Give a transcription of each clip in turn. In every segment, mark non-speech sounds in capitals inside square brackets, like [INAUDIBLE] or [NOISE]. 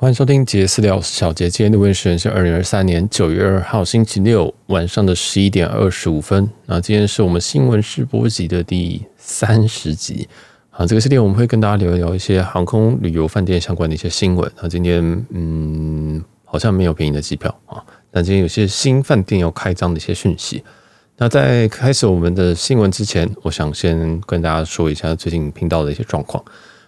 欢迎收听杰私聊小杰，今天录音时是二零二三年九月二号星期六晚上的十一点二十五分。那今天是我们新闻试播集的第三十集。好，这个系列我们会跟大家聊一聊一些航空、旅游、饭店相关的一些新闻。那今天嗯，好像没有便宜的机票啊，但今天有些新饭店要开张的一些讯息。那在开始我们的新闻之前，我想先跟大家说一下最近频道的一些状况。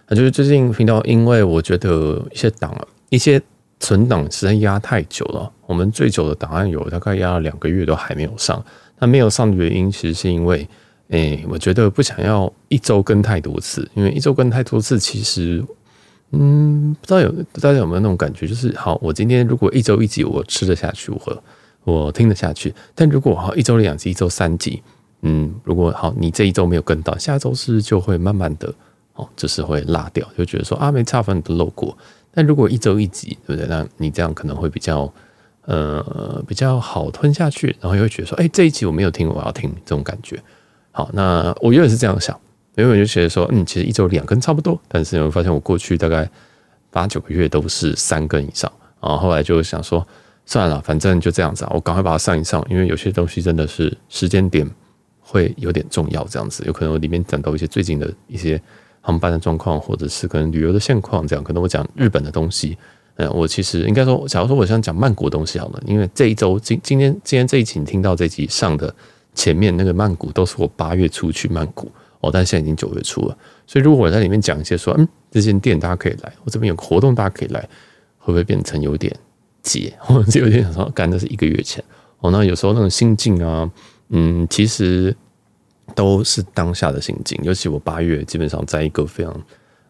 那就是最近频道，因为我觉得一些档。一些存档实在压太久了，我们最久的档案有大概压了两个月都还没有上。那没有上的原因，其实是因为，哎、欸，我觉得不想要一周更太多次，因为一周更太多次，其实，嗯，不知道有大家有没有那种感觉，就是好，我今天如果一周一集，我吃得下去，我我听得下去。但如果好一周两集，一周三集，嗯，如果好你这一周没有跟到，下周是就会慢慢的哦，就是会落掉，就觉得说啊，没差分都漏过。但如果一周一集，对不对？那你这样可能会比较，呃，比较好吞下去，然后又会觉得说，哎，这一集我没有听，我要听这种感觉。好，那我原本是这样想，原本就觉得说，嗯，其实一周两更差不多。但是你会发现，我过去大概八九个月都是三更以上。然后后来就想说，算了，反正就这样子啊，我赶快把它上一上，因为有些东西真的是时间点会有点重要，这样子有可能我里面讲到一些最近的一些。航班的状况，或者是可能旅游的现况，这样可能我讲日本的东西，嗯，我其实应该说，假如说我想讲曼谷的东西好了，因为这一周今今天今天这一集听到这集上的前面那个曼谷都是我八月初去曼谷哦，但现在已经九月初了，所以如果我在里面讲一些说，嗯，这间店大家可以来，我这边有活动大家可以来，会不会变成有点解，或者有点想说，干的是一个月前哦，那有时候那种心境啊，嗯，其实。都是当下的心境，尤其我八月基本上在一个非常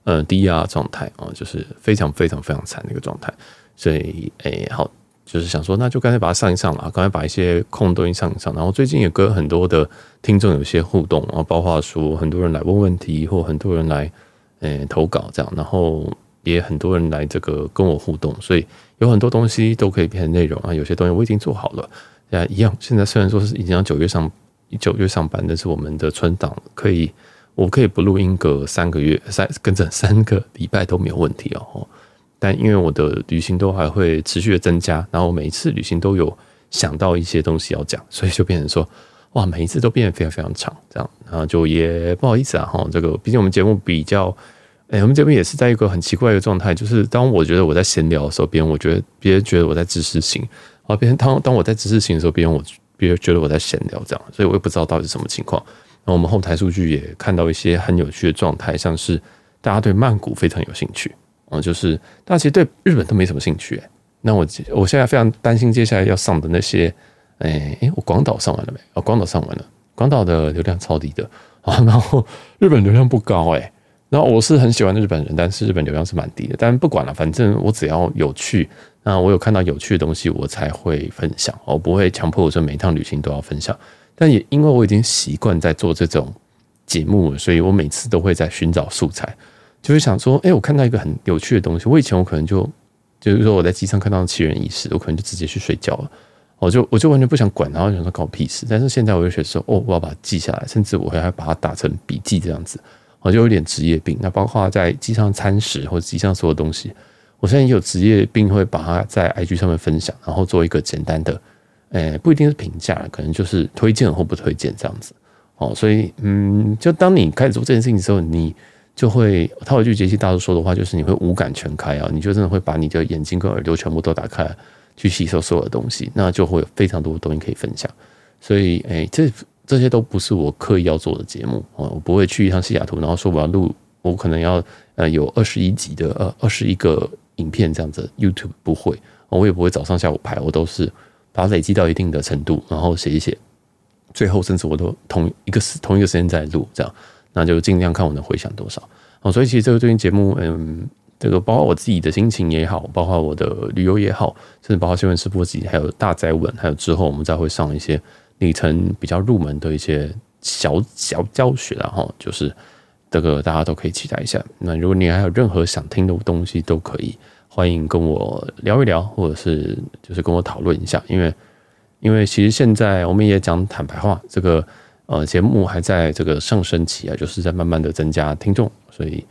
呃低压状态啊，就是非常非常非常惨的一个状态，所以诶、好，就是想说那就干脆把它上一上了，刚才把一些空东西上一上。然后最近也跟很多的听众有一些互动，然后包括说很多人来问问题，或很多人来诶、投稿这样，然后也很多人来这个跟我互动，所以有很多东西都可以变成内容啊。有些东西我已经做好了，啊一样。现在虽然说是已经要九月上。九月上班，但是我们的存档可以，我可以不录音隔三个月，三跟着三个礼拜都没有问题哦。但因为我的旅行都还会持续的增加，然后每一次旅行都有想到一些东西要讲，所以就变成说，哇，每一次都变得非常非常长，这样，然后就也不好意思啊，哈，这个毕竟我们节目比较，哎，我们节目也是在一个很奇怪的状态，就是当我觉得我在闲聊的时候，别人我觉得别人觉得我在知识型，啊，别人当当我在知识型的时候，别人我。别人觉得我在闲聊这样，所以我也不知道到底是什么情况。那我们后台数据也看到一些很有趣的状态，像是大家对曼谷非常有兴趣，啊，就是大家其实对日本都没什么兴趣。那我我现在非常担心接下来要上的那些，哎哎，我广岛上完了没？哦，广岛上完了，广岛的流量超低的啊，然后日本流量不高哎。然后我是很喜欢日本人，但是日本流量是蛮低的。但不管了，反正我只要有去。那我有看到有趣的东西，我才会分享。我不会强迫我说每一趟旅行都要分享。但也因为我已经习惯在做这种节目了，所以我每次都会在寻找素材，就会想说：哎，我看到一个很有趣的东西。我以前我可能就就是说我在机上看到奇人异事，我可能就直接去睡觉了。我就我就完全不想管，然后想说搞屁事。但是现在我就觉得说：哦，我要把它记下来，甚至我还要把它打成笔记这样子。我就有点职业病。那包括在机上餐食或者机上所有东西。我现在也有职业病，会把它在 IG 上面分享，然后做一个简单的，诶，不一定是评价，可能就是推荐或不推荐这样子。哦，所以，嗯，就当你开始做这件事情的时候，你就会套一句杰西大叔说的话，就是你会五感全开啊，你就真的会把你的眼睛跟耳朵全部都打开，去吸收所有的东西，那就会有非常多的东西可以分享。所以，诶，这这些都不是我刻意要做的节目哦，我不会去一趟西雅图，然后说我要录，我可能要呃有二十一集的呃二十一个。影片这样子，YouTube 不会，我也不会早上下午拍，我都是把它累积到一定的程度，然后写一写，最后甚至我都同一个时同一个时间在录，这样，那就尽量看我能回想多少。哦，所以其实这个最近节目，嗯，这个包括我自己的心情也好，包括我的旅游也好，甚至包括新闻直播集，还有大灾问，还有之后我们再会上一些里程比较入门的一些小小教学，然后就是。这个大家都可以期待一下。那如果你还有任何想听的东西，都可以欢迎跟我聊一聊，或者是就是跟我讨论一下。因为因为其实现在我们也讲坦白话，这个呃节目还在这个上升期啊，就是在慢慢的增加听众，所以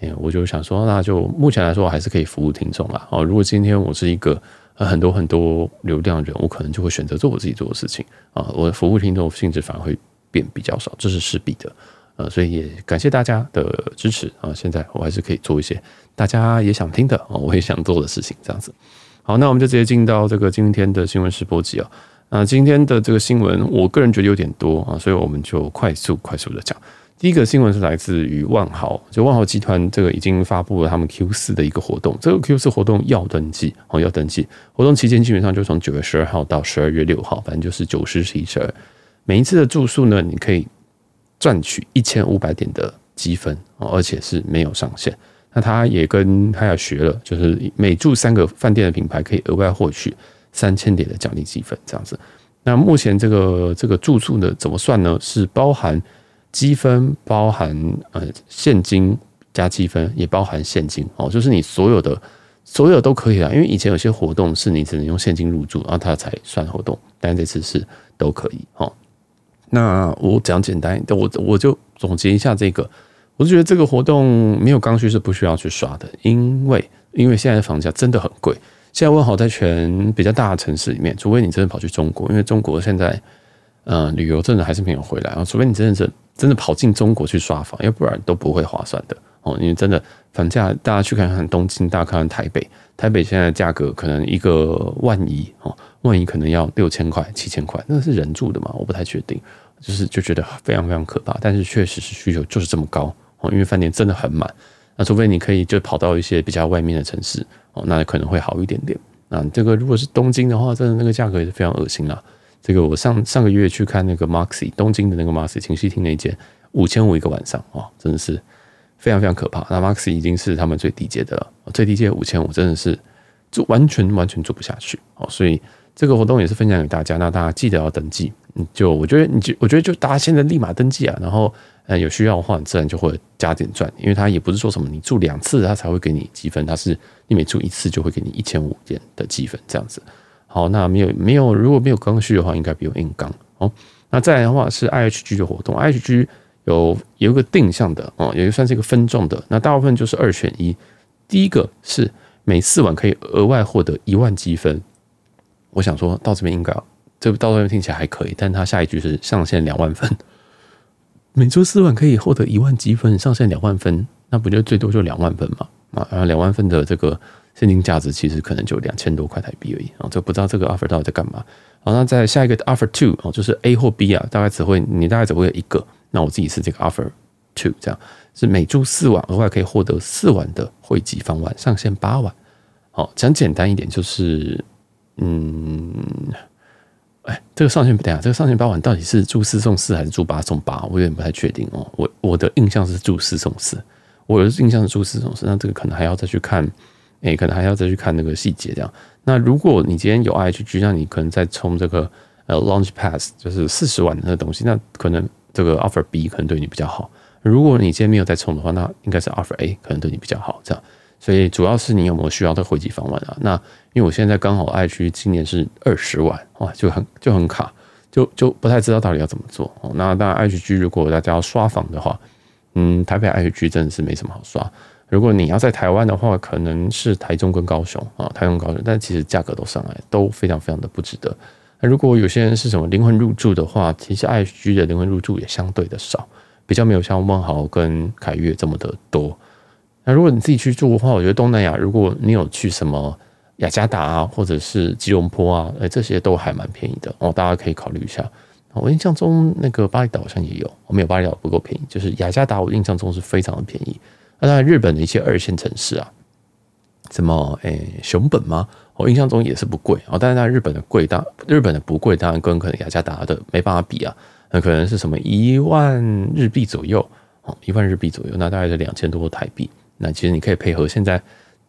哎，我就想说，那就目前来说我还是可以服务听众啦。哦，如果今天我是一个很多很多流量人，我可能就会选择做我自己做的事情啊，我的服务听众性质反而会变比较少，这是势必的。呃，所以也感谢大家的支持啊！现在我还是可以做一些大家也想听的啊，我也想做的事情，这样子。好，那我们就直接进到这个今天的新闻试播集啊。那今天的这个新闻，我个人觉得有点多啊，所以我们就快速快速的讲。第一个新闻是来自于万豪，就万豪集团这个已经发布了他们 Q 四的一个活动，这个 Q 四活动要登记哦，要登记。活动期间基本上就从九月十二号到十二月六号，反正就是九十十一十二。每一次的住宿呢，你可以。赚取一千五百点的积分哦，而且是没有上限。那他也跟他要学了，就是每住三个饭店的品牌可以额外获取三千点的奖励积分，这样子。那目前这个这个住宿呢，怎么算呢？是包含积分，包含呃现金加积分，也包含现金哦，就是你所有的所有都可以啊。因为以前有些活动是你只能用现金入住，然后他才算活动，但这次是都可以哦。那我讲简单，我我就总结一下这个，我就觉得这个活动没有刚需是不需要去刷的，因为因为现在的房价真的很贵。现在问好在全比较大的城市里面，除非你真的跑去中国，因为中国现在、呃、旅游真的还是没有回来啊，除非你真的是真的跑进中国去刷房，要不然都不会划算的哦。因为真的房价，大家去看看东京，大家看看台北，台北现在价格可能一个万一哦。万一可能要六千块、七千块，那是人住的嘛？我不太确定，就是就觉得非常非常可怕。但是确实是需求就是这么高哦，因为饭店真的很满。那除非你可以就跑到一些比较外面的城市哦，那可能会好一点点。那这个如果是东京的话，真的那个价格也是非常恶心啦。这个我上上个月去看那个 Moxy 东京的那个 Moxy 晴溪厅那间五千五一个晚上哦，真的是非常非常可怕。那 Max 已经是他们最低阶的了，最低阶五千五真的是就完全完全做不下去哦，所以。这个活动也是分享给大家，那大家记得要登记。嗯就我觉得，你就我觉得就大家现在立马登记啊，然后呃有需要的话，自然就会加点赚，因为他也不是说什么你住两次他才会给你积分，他是你每住一次就会给你一千五点的积分这样子。好，那没有没有如果没有刚需的话，应该不用硬刚哦。那再来的话是 IHG 的活动，IHG 有有一个定向的哦，也就算是一个分众的，那大部分就是二选一。第一个是每四晚可以额外获得一万积分。我想说到这边应该，这到这边听起来还可以，但他下一句是上限两万分，[LAUGHS] 每周四晚可以获得一万积分，上限两万分，那不就最多就两万分嘛？啊，然后两万分的这个现金价值其实可能就两千多块台币而已啊，就不知道这个 offer 到底在干嘛。好，那在下一个 offer two 哦，就是 A 或 B 啊，大概只会你大概只会有一个，那我自己是这个 offer two，这样是每住四晚额外可以获得四晚的汇集房晚，上限八晚。好，讲简单一点就是。嗯，哎，这个上限不对啊，这个上限八晚到底是住四送四还是住八送八？我有点不太确定哦。我我的印象是住四送四，我的印象是住四送四，那这个可能还要再去看，哎，可能还要再去看那个细节这样。那如果你今天有 IHG，那你可能再充这个呃 Launch Pass，就是四十万的那个东西，那可能这个 Offer B 可能对你比较好。如果你今天没有再充的话，那应该是 Offer A 可能对你比较好这样。所以主要是你有没有需要的会籍房晚啊？那因为我现在刚好 IHG 今年是二十万哇，就很就很卡，就就不太知道到底要怎么做。那当然 IHG 如果大家要刷房的话，嗯，台北 IHG 真的是没什么好刷。如果你要在台湾的话，可能是台中跟高雄啊，台中高雄，但其实价格都上来都非常非常的不值得。那如果有些人是什么灵魂入住的话，其实 IHG 的灵魂入住也相对的少，比较没有像万豪跟凯悦这么的多。那如果你自己去住的话，我觉得东南亚，如果你有去什么雅加达啊，或者是吉隆坡啊，哎，这些都还蛮便宜的哦，大家可以考虑一下。我印象中那个巴厘岛好像也有，我没有巴厘岛不够便宜，就是雅加达，我印象中是非常的便宜。那当然，日本的一些二线城市啊，什么诶熊本吗？我印象中也是不贵哦，但是在日本的贵，当日本的不贵，当然跟可能雅加达的没办法比啊，那可能是什么一万日币左右哦，一万日币左右，那大概是两千多台币。那其实你可以配合现在，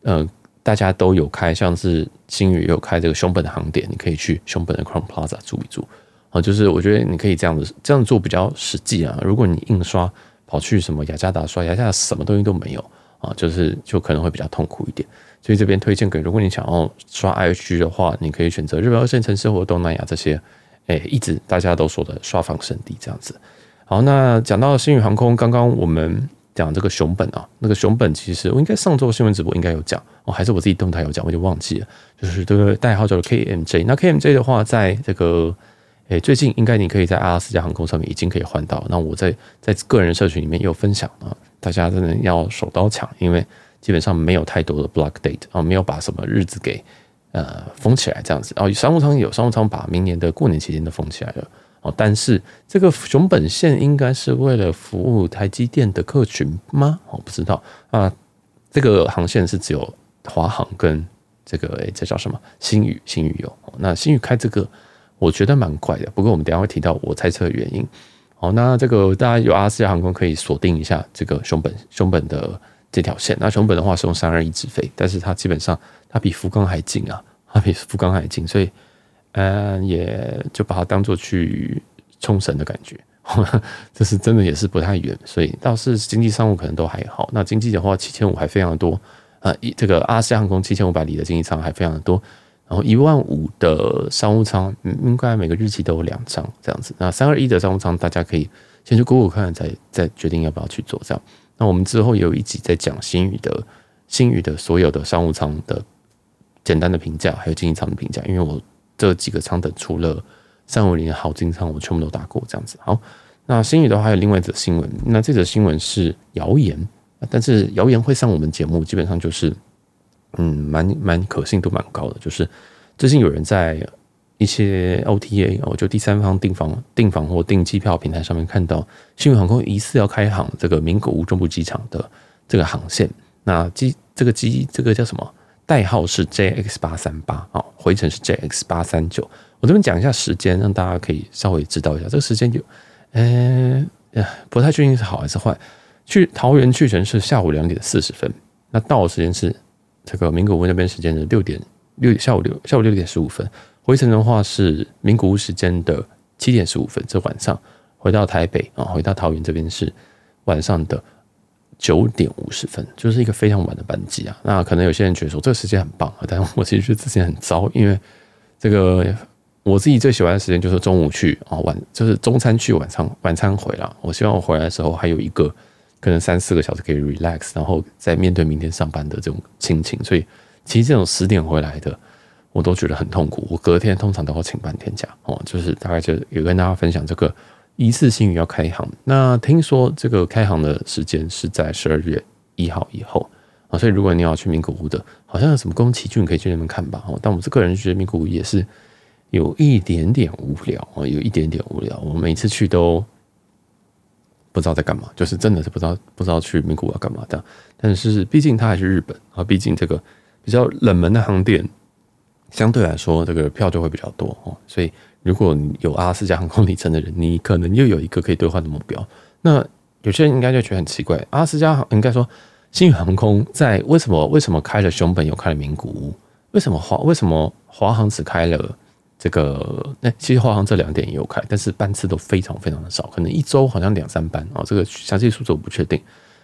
呃，大家都有开，像是星宇有开这个熊本的航点，你可以去熊本的 Crown Plaza 住一住啊。就是我觉得你可以这样子这样做比较实际啊。如果你印刷跑去什么雅加达刷，雅加达什么东西都没有啊，就是就可能会比较痛苦一点。所以这边推荐给，如果你想要刷 IHG 的话，你可以选择日本二线城市或东南亚这些，哎，一直大家都说的刷房圣地这样子。好，那讲到星宇航空，刚刚我们。讲这个熊本啊，那个熊本其实我应该上周新闻直播应该有讲哦，还是我自己动态有讲，我就忘记了。就是这个代号叫做 KMJ，那 KMJ 的话，在这个诶最近应该你可以在阿拉斯加航空上面已经可以换到。那我在在个人社群里面也有分享啊，大家真的要手刀抢，因为基本上没有太多的 block date 啊，没有把什么日子给呃封起来这样子。哦商务舱有商务舱把明年的过年期间都封起来了。哦，但是这个熊本线应该是为了服务台积电的客群吗？我不知道啊。这个航线是只有华航跟这个诶，这叫什么？星宇，星宇有。那星宇开这个，我觉得蛮怪的。不过我们等下会提到我猜测的原因。好，那这个大家有阿斯加航空可以锁定一下这个熊本，熊本的这条线。那熊本的话是用三二一直飞，但是它基本上它比福冈还近啊，它比福冈还近，所以。嗯，也就把它当做去冲绳的感觉，[LAUGHS] 这是真的也是不太远，所以倒是经济商务可能都还好。那经济的话，七千五还非常的多啊，一这个阿拉斯航空七千五百里的经济舱还非常的多，然后一万五的商务舱，嗯，应该每个日期都有两张这样子。那三二一的商务舱，大家可以先去 Google 看，再再决定要不要去做这样。那我们之后也有一集在讲星宇的星宇的所有的商务舱的简单的评价，还有经济舱的评价，因为我。这几个舱等，除了三五零好经舱，我全部都打过这样子。好，那星宇的话还有另外一则新闻，那这则新闻是谣言，但是谣言会上我们节目，基本上就是嗯，蛮蛮可信度蛮高的。就是最近有人在一些 OTA 哦，就第三方订房、订房或订机票平台上面看到，星宇航空疑似要开航这个名古屋中部机场的这个航线。那机这个机这个叫什么？代号是 JX 八三八啊，回程是 JX 八三九。我这边讲一下时间，让大家可以稍微知道一下这个时间有，呃，不太确定是好还是坏。去桃园去程是下午两点四十分，那到的时间是这个名古屋那边时间的六点六下午六下午六点十五分。回程的话是名古屋时间的七点十五分，这晚上回到台北啊，回到桃园这边是晚上的。九点五十分，就是一个非常晚的班机啊。那可能有些人觉得说这个时间很棒啊，[LAUGHS] 但我其实觉得之前很糟，因为这个我自己最喜欢的时间就是中午去啊，晚就是中餐去，晚上晚餐回来。我希望我回来的时候还有一个可能三四个小时可以 relax，然后再面对明天上班的这种心情。所以其实这种十点回来的，我都觉得很痛苦。我隔天通常都要请半天假哦，就是大概就有跟大家分享这个。一次性要开航，那听说这个开航的时间是在十二月一号以后啊，所以如果你要去名古屋的，好像有什么宫崎骏可以去那边看吧哦。但我这个人觉得名古屋也是有一点点无聊啊，有一点点无聊。我每次去都不知道在干嘛，就是真的是不知道不知道去名古屋要干嘛的。但是毕竟它还是日本啊，毕竟这个比较冷门的航点，相对来说这个票就会比较多哦，所以。如果你有阿拉斯加航空里程的人，你可能又有一个可以兑换的目标。那有些人应该就觉得很奇怪，阿拉斯加航应该说星宇航空在为什么为什么开了熊本又开了名古屋？为什么华为什么华航只开了这个？那其实华航这两点也有开，但是班次都非常非常的少，可能一周好像两三班啊。这个详细数字我不确定。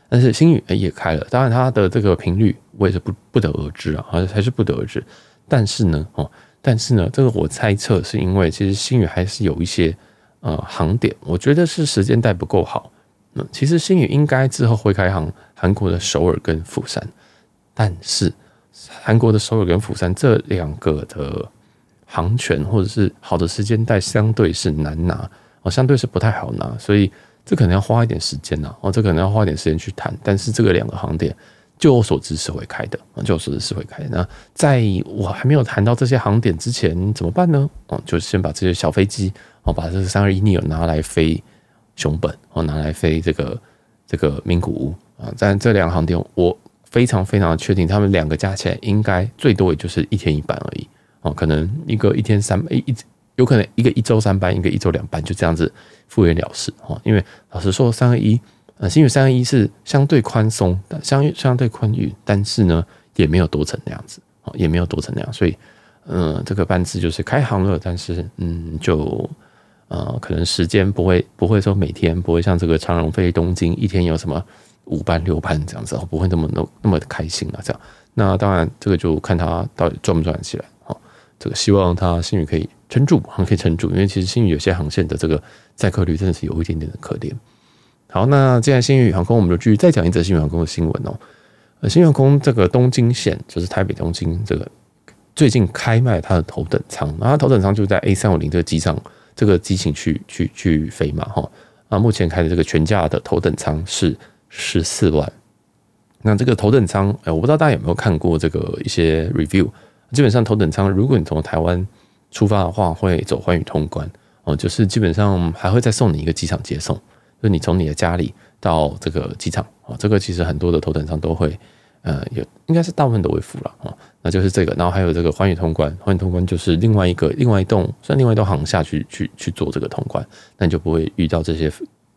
但是星宇也开了，当然它的这个频率我也是不不得而知啊，好像还是不得而知。但是呢，哦。但是呢，这个我猜测是因为其实新宇还是有一些呃航点，我觉得是时间带不够好。那其实新宇应该之后会开航韩国的首尔跟釜山，但是韩国的首尔跟釜山这两个的航权或者是好的时间带相对是难拿哦，相对是不太好拿，所以这可能要花一点时间呐哦，这可能要花一点时间去谈。但是这个两个航点。就我所知是会开的，就我所知是会开。那在我还没有谈到这些航点之前，怎么办呢？哦，就先把这些小飞机，哦，把这个三二一 neo 拿来飞熊本，哦，拿来飞这个这个名古屋啊。但这两个航点，我非常非常的确定，他们两个加起来应该最多也就是一天一班而已。哦，可能一个一天三一一，有可能一个一周三班，一个一周两班，就这样子敷衍了事。哦，因为老实说，三二一。呃，星宇三二一是相对宽松，相相对宽裕，但是呢，也没有多成那样子，哦，也没有多成那样，所以，嗯，这个班次就是开航了，但是，嗯，就，呃，可能时间不会不会说每天不会像这个长荣飞东京一天有什么五班六班这样子，不会那么那那么开心了这样。那当然，这个就看他到底赚不赚起来，哦，这个希望他星宇可以撑住，可以撑住，因为其实新宇有些航线的这个载客率真的是有一点点的可怜。好，那既然星宇航空，我们就继续再讲一则星宇航空的新闻哦。呃，星宇航空这个东京线就是台北东京这个最近开卖它的头等舱，然后它头等舱就在 A 三五零这个机上这个机型去去去飞嘛哈。啊，目前开的这个全价的头等舱是十四万。那这个头等舱，哎，我不知道大家有没有看过这个一些 review。基本上头等舱，如果你从台湾出发的话，会走寰宇通关哦，就是基本上还会再送你一个机场接送。就你从你的家里到这个机场啊，这个其实很多的头等舱都会，呃，有应该是大部分都会付了啊。那就是这个，然后还有这个寰宇通关，寰宇通关就是另外一个另外一栋算另外一栋航下去去去做这个通关，那你就不会遇到这些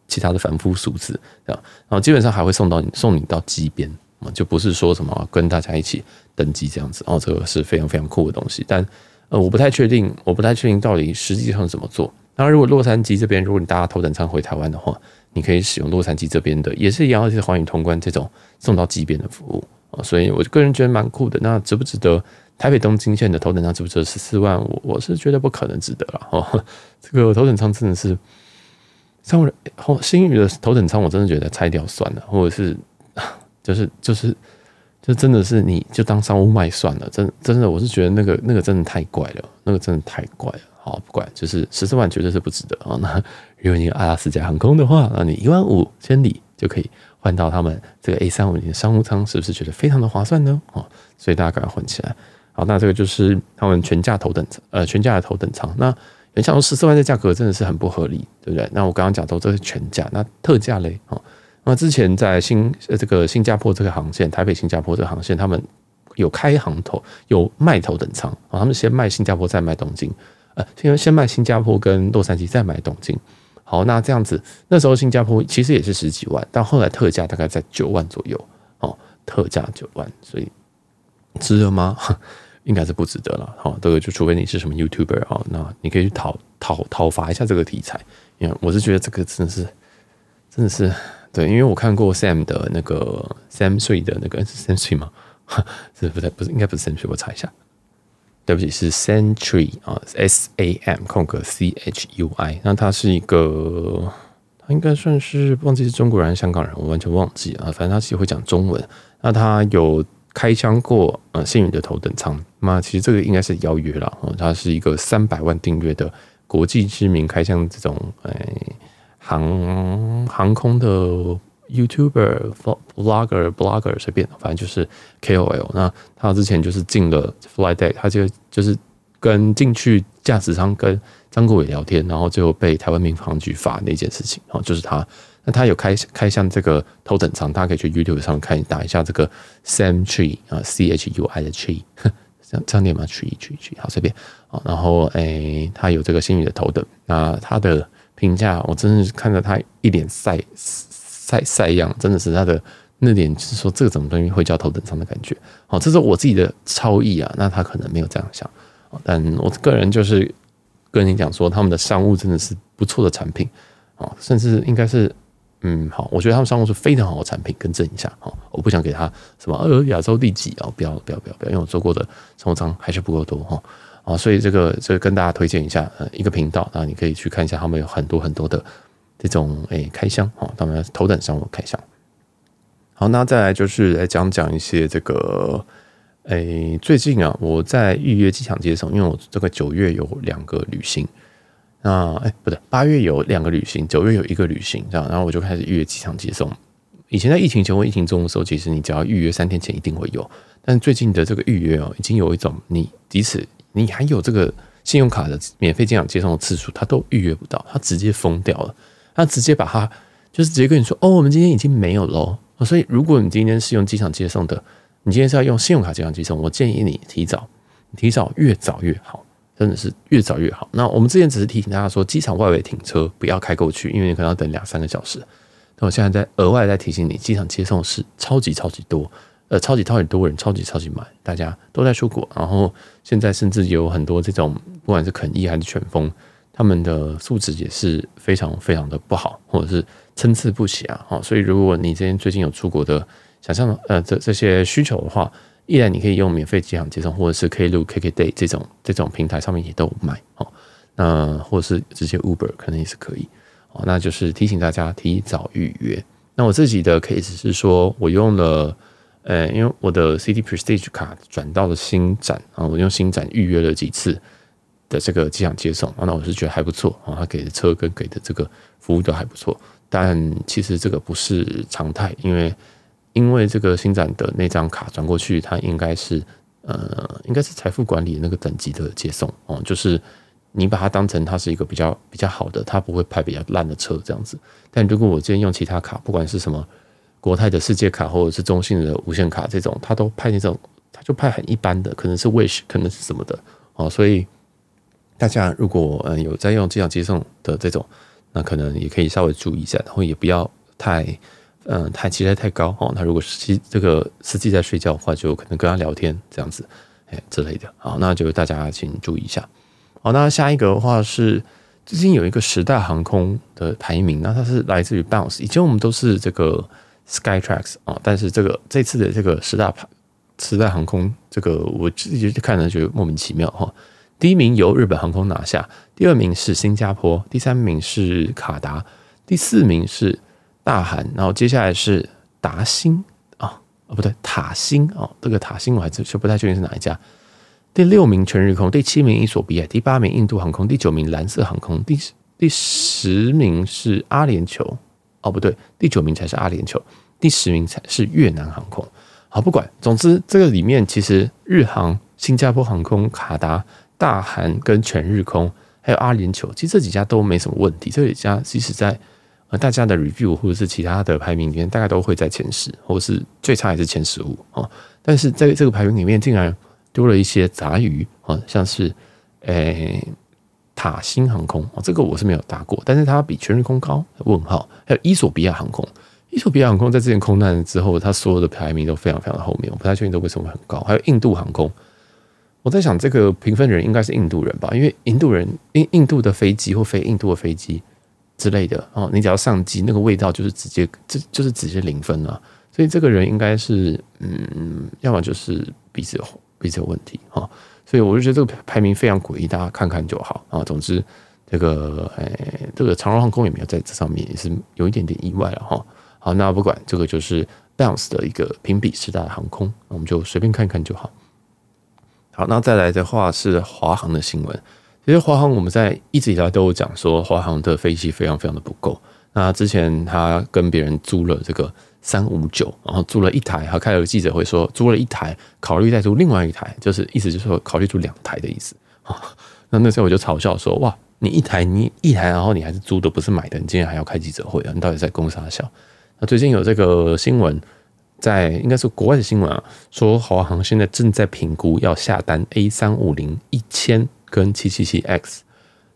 其他的凡夫俗子啊。然后基本上还会送到你送你到机边啊，就不是说什么跟大家一起登机这样子。哦，这个是非常非常酷的东西，但呃，我不太确定，我不太确定到底实际上怎么做。那如果洛杉矶这边，如果你搭头等舱回台湾的话，你可以使用洛杉矶这边的，也是一样，是寰宇通关这种送到机边的服务啊。所以我个人觉得蛮酷的。那值不值得台北东京线的头等舱值不值得十四万？我我是觉得不可能值得了哦。这个头等舱真的是，像我星宇的头等舱，我真的觉得拆掉算了，或者是就是就是就真的是你就当商务卖算了。真真的，我是觉得那个那个真的太怪了，那个真的太怪了。好，不管就是十四万绝对是不值得啊。那如果你有阿拉斯加航空的话，那你一万五千里就可以换到他们这个 A 三五零商务舱，是不是觉得非常的划算呢？哦，所以大家赶快混起来。好，那这个就是他们全价头等舱呃全价的头等舱。那你想说十四万的价格真的是很不合理，对不对？那我刚刚讲到这是全价，那特价嘞？哦，那之前在新呃这个新加坡这个航线，台北新加坡这个航线，他们有开航头，有卖头等舱啊，他们先卖新加坡，再卖东京。先先卖新加坡跟洛杉矶，再买东京。好，那这样子，那时候新加坡其实也是十几万，但后来特价大概在九万左右。哦，特价九万，所以值得吗？[LAUGHS] 应该是不值得了。好，这个就除非你是什么 YouTuber 啊，那你可以去讨讨讨伐一下这个题材。因为我是觉得这个真的是，真的是对，因为我看过 Sam 的那个 Sam 税的那个是 Sam 税吗？[LAUGHS] 是不是不是，应该不是 Sam Sui，我查一下。对不起，是 Century 啊，S A M 空格 C H U I。那他是一个，他应该算是忘记是中国人还是香港人，我完全忘记啊。反正他其实会讲中文。那他有开箱过呃星宇的头等舱。那其实这个应该是邀约了啊。他是一个三百万订阅的国际知名开箱这种呃航航空的。YouTuber、Vlogger、Blogger 随便，反正就是 KOL。那他之前就是进了 Flyday，他就就是跟进去驾驶舱跟张国伟聊天，然后最后被台湾民航局罚那件事情。然后就是他，那他有开开箱这个头等舱，大家可以去 YouTube 上看，打一下这个 Sam Tree 啊，C H U I 的 Chui，[LAUGHS] 这样这样念吗？Chui Chui Chui，好随便。然后诶、他有这个星宇的头等，那他的评价，我真的是看着他一脸晒晒晒样，真的是他的那点，就是说这个怎么东西会叫头等舱的感觉。好，这是我自己的超意啊。那他可能没有这样想，但我个人就是跟你讲说，他们的商务真的是不错的产品啊，甚至应该是嗯好，我觉得他们商务是非常好的产品。更正一下，好，我不想给他什么呃亚洲第几啊，不要不要不要不要，因为我做过的商务舱还是不够多哈啊，所以这个这个跟大家推荐一下呃一个频道啊，你可以去看一下，他们有很多很多的。这种诶、开箱哦，当然头等商务开箱。好，那再来就是来讲讲一些这个诶、最近啊，我在预约机场接送，因为我这个九月有两个旅行，那哎、不对，八月有两个旅行，九月有一个旅行，这样，然后我就开始预约机场接送。以前在疫情前或疫情中的时候，其实你只要预约三天前一定会有，但最近的这个预约哦，已经有一种你即使你还有这个信用卡的免费机场接送的次数，它都预约不到，它直接封掉了。他直接把它，就是直接跟你说，哦，我们今天已经没有喽。所以，如果你今天是用机场接送的，你今天是要用信用卡机场接送，我建议你提早，提早越早越好，真的是越早越好。那我们之前只是提醒大家说，机场外围停车不要开过去，因为你可能要等两三个小时。那我现在在额外再提醒你，机场接送是超级超级多，呃，超级超级多人，超级超级满，大家都在出国。然后现在甚至有很多这种，不管是肯逸还是全峰。他们的素质也是非常非常的不好，或者是参差不齐啊。哦所以如果你这边最近有出国的想象呃这这些需求的话，依然你可以用免费机场接送，或者是 Klook、KKday 这种这种平台上面也都有卖哦。那或者是直接 Uber 可能也是可以哦，那就是提醒大家提早预约。那我自己的 case 是说，我用了，呃，因为我的 City Prestige 卡转到了星展啊，我用星展预约了几次的这个机场接送，那我是觉得还不错啊，他给的车跟给的这个服务都还不错，但其实这个不是常态，因为因为这个星展的那张卡转过去，它应该是呃，应该是财富管理那个等级的接送哦，就是。你把它当成它是一个比较比较好的，它不会派比较烂的车这样子。但如果我今天用其他卡，不管是什么国泰的世界卡或者是中信的无限卡这种，它都派那种，它就派很一般的，可能是 Wish，可能是什么的哦。所以大家如果嗯有在用机场接送的这种，那可能也可以稍微注意一下，然后也不要太嗯太期待太高哦。那如果司这个司机在睡觉的话，就可能跟他聊天这样子哎之类的。好，那就大家请注意一下。好，那下一个的话是最近有一个十大航空的排名，那它是来自于 Bounce，以前我们都是这个 Skytrax 啊，但是这个这次的这个十大排十大航空，这个我自己看了觉得莫名其妙哈。第一名由日本航空拿下，第二名是新加坡，第三名是卡达，第四名是大韩，然后接下来是达欣啊，哦不对，塔欣啊，这个塔欣我还是不太确定是哪一家。第六名全日空，第七名伊索比亚，第八名印度航空，第九名蓝色航空，第第十名是阿联酋，哦不对，第九名才是阿联酋，第十名才是越南航空。好，不管，总之这个里面其实日航、新加坡航空、卡达、大韩跟全日空，还有阿联酋，其实这几家都没什么问题。这几家即使在呃大家的 review 或者是其他的排名里面，大概都会在前十，或者是最差也是前十五哦。但是在这个排名里面，竟然丢了一些杂鱼啊，像是诶、塔欣航空啊，这个我是没有搭过，但是它比全日空高。问号，还有伊索比亚航空，伊索比亚航空在之前空难之后，它所有的排名都非常非常的后面，我不太确定都为什么很高。还有印度航空，我在想这个评分人应该是印度人吧，因为印度人印印度的飞机或飞印度的飞机之类的哦，你只要上机，那个味道就是直接这就是直接零分啊，所以这个人应该是嗯，要么就是鼻子鼻子有问题哈，所以我就觉得这个排名非常诡异，大家看看就好啊。总之，这个诶，这个长荣航空也没有在这上面，也是有一点点意外了哈。好，那不管这个就是 Bounce 的一个评比十大航空，我们就随便看看就好。好，那再来的话是华航的新闻。其实华航我们在一直以来都有讲说，华航的飞机非常非常的不够。那之前他跟别人租了这个。三五九，然后租了一台，还开了个记者会说租了一台，考虑再租另外一台，就是意思就是说考虑租两台的意思。那那时候我就嘲笑说：哇，你一台你一台，然后你还是租的，不是买的，你今天还要开记者会啊？你到底在攻啥笑？那最近有这个新闻，在应该是国外的新闻啊，说华航现在正在评估要下单 A 三五零一千跟七七七 X。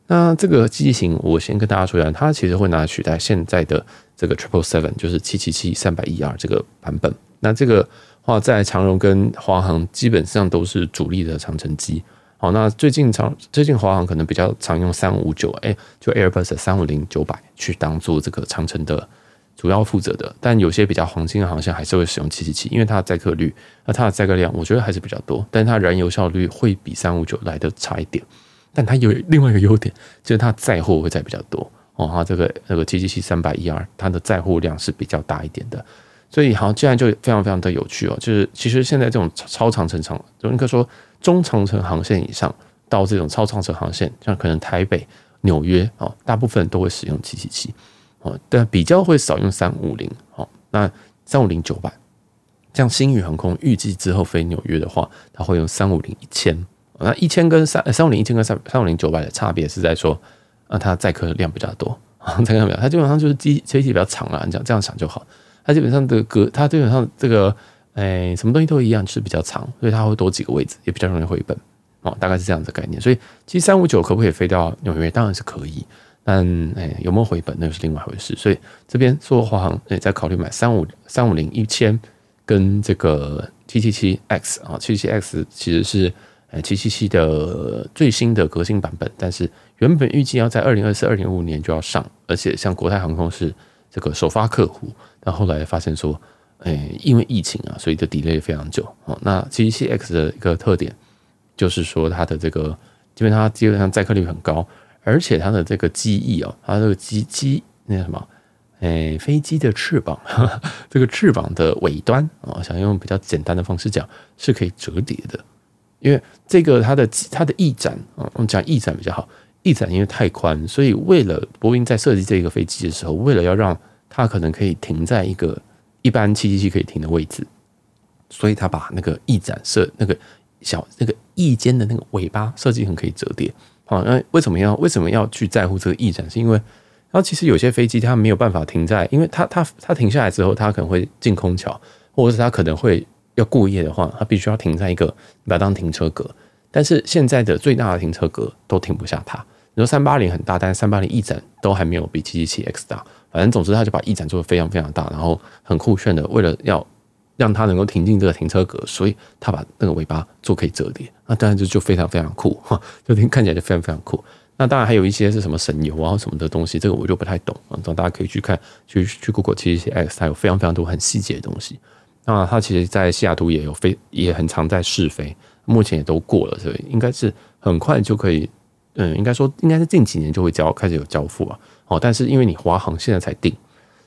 那这个机型，我先跟大家说一下，它其实会拿取代现在的这个 Triple Seven，就是七七七三百一 R 这个版本。那这个话在长荣跟华航基本上都是主力的长城机。好，那最近长最近华航可能比较常用三五九，哎，就 Airbus 的三五零九百去当做这个长城的主要负责的。但有些比较黄金的航线还是会使用七七七，因为它的载客率，那它的载客量，我觉得还是比较多，但是它燃油效率会比三五九来的差一点。但它有另外一个优点，就是它载货会载比较多哦。它这个那个七七七三百一 R，它的载货量是比较大一点的，所以好，这样就非常非常的有趣哦。就是其实现在这种超长程长，就应该说中长程航线以上到这种超长程航线，像可能台北、纽约哦，大部分都会使用七七七哦，但比较会少用三五零哦。那三五零九百，像星宇航空预计之后飞纽约的话，它会用三五零一千。那一千跟三三五零一千跟三三五零九百的差别是在说，啊，它载客量比较多啊，[LAUGHS] 载客量它基本上就是机飞机比较长了，你讲这样想就好。它基本上的隔，它基本上这个，诶、欸，什么东西都一样，就是比较长，所以它会多几个位置，也比较容易回本哦，大概是这样的概念。所以，其实三五九可不可以飞到纽约？当然是可以，但诶、欸，有没有回本那又是另外一回事。所以这边说华航诶在考虑买三五三五零一千跟这个七七七 X 啊，七七七 X 其实是。七七七的最新的革新版本，但是原本预计要在二零二四、二零二五年就要上，而且像国泰航空是这个首发客户，但后来发现说，哎，因为疫情啊，所以就 delay 非常久。哦，那七七七 X 的一个特点就是说，它的这个基本上基本上载客率很高，而且它的这个机翼哦，它这个机机那什么，诶，飞机的翅膀，呵 [LAUGHS] 呵这个翅膀的尾端啊，想用比较简单的方式讲，是可以折叠的。因为这个它的它的翼展啊，我们讲翼展比较好，翼展因为太宽，所以为了波音在设计这个飞机的时候，为了要让它可能可以停在一个一般七七七可以停的位置，所以它把那个翼展设那个小那个翼尖的那个尾巴设计很可以折叠。好，那为什么要为什么要去在乎这个翼展？是因为，然后其实有些飞机它没有办法停在，因为它它它停下来之后，它可能会进空桥，或者是它可能会要过夜的话，它必须要停在一个把它当停车格。但是现在的最大的停车格都停不下它。你说三八零很大，但是三八零翼展都还没有比七七七 X 大。反正总之，它就把翼展做得非常非常大，然后很酷炫的，为了要。让它能够停进这个停车格，所以它把那个尾巴做可以折叠，那当然就就非常非常酷 [LAUGHS] 哈，就听看起来就非常非常酷。那当然还有一些是什么省油啊什么的东西，这个我就不太懂啊，大家可以去看去去 Google 77X 它有非常非常多很细节的东西。那它其实在西雅图也有飞，也很常在试飞，目前也都过了，所以应该是很快就可以，嗯，应该说应该是近几年就会交开始有交付啊。哦，但是因为你华航现在才定，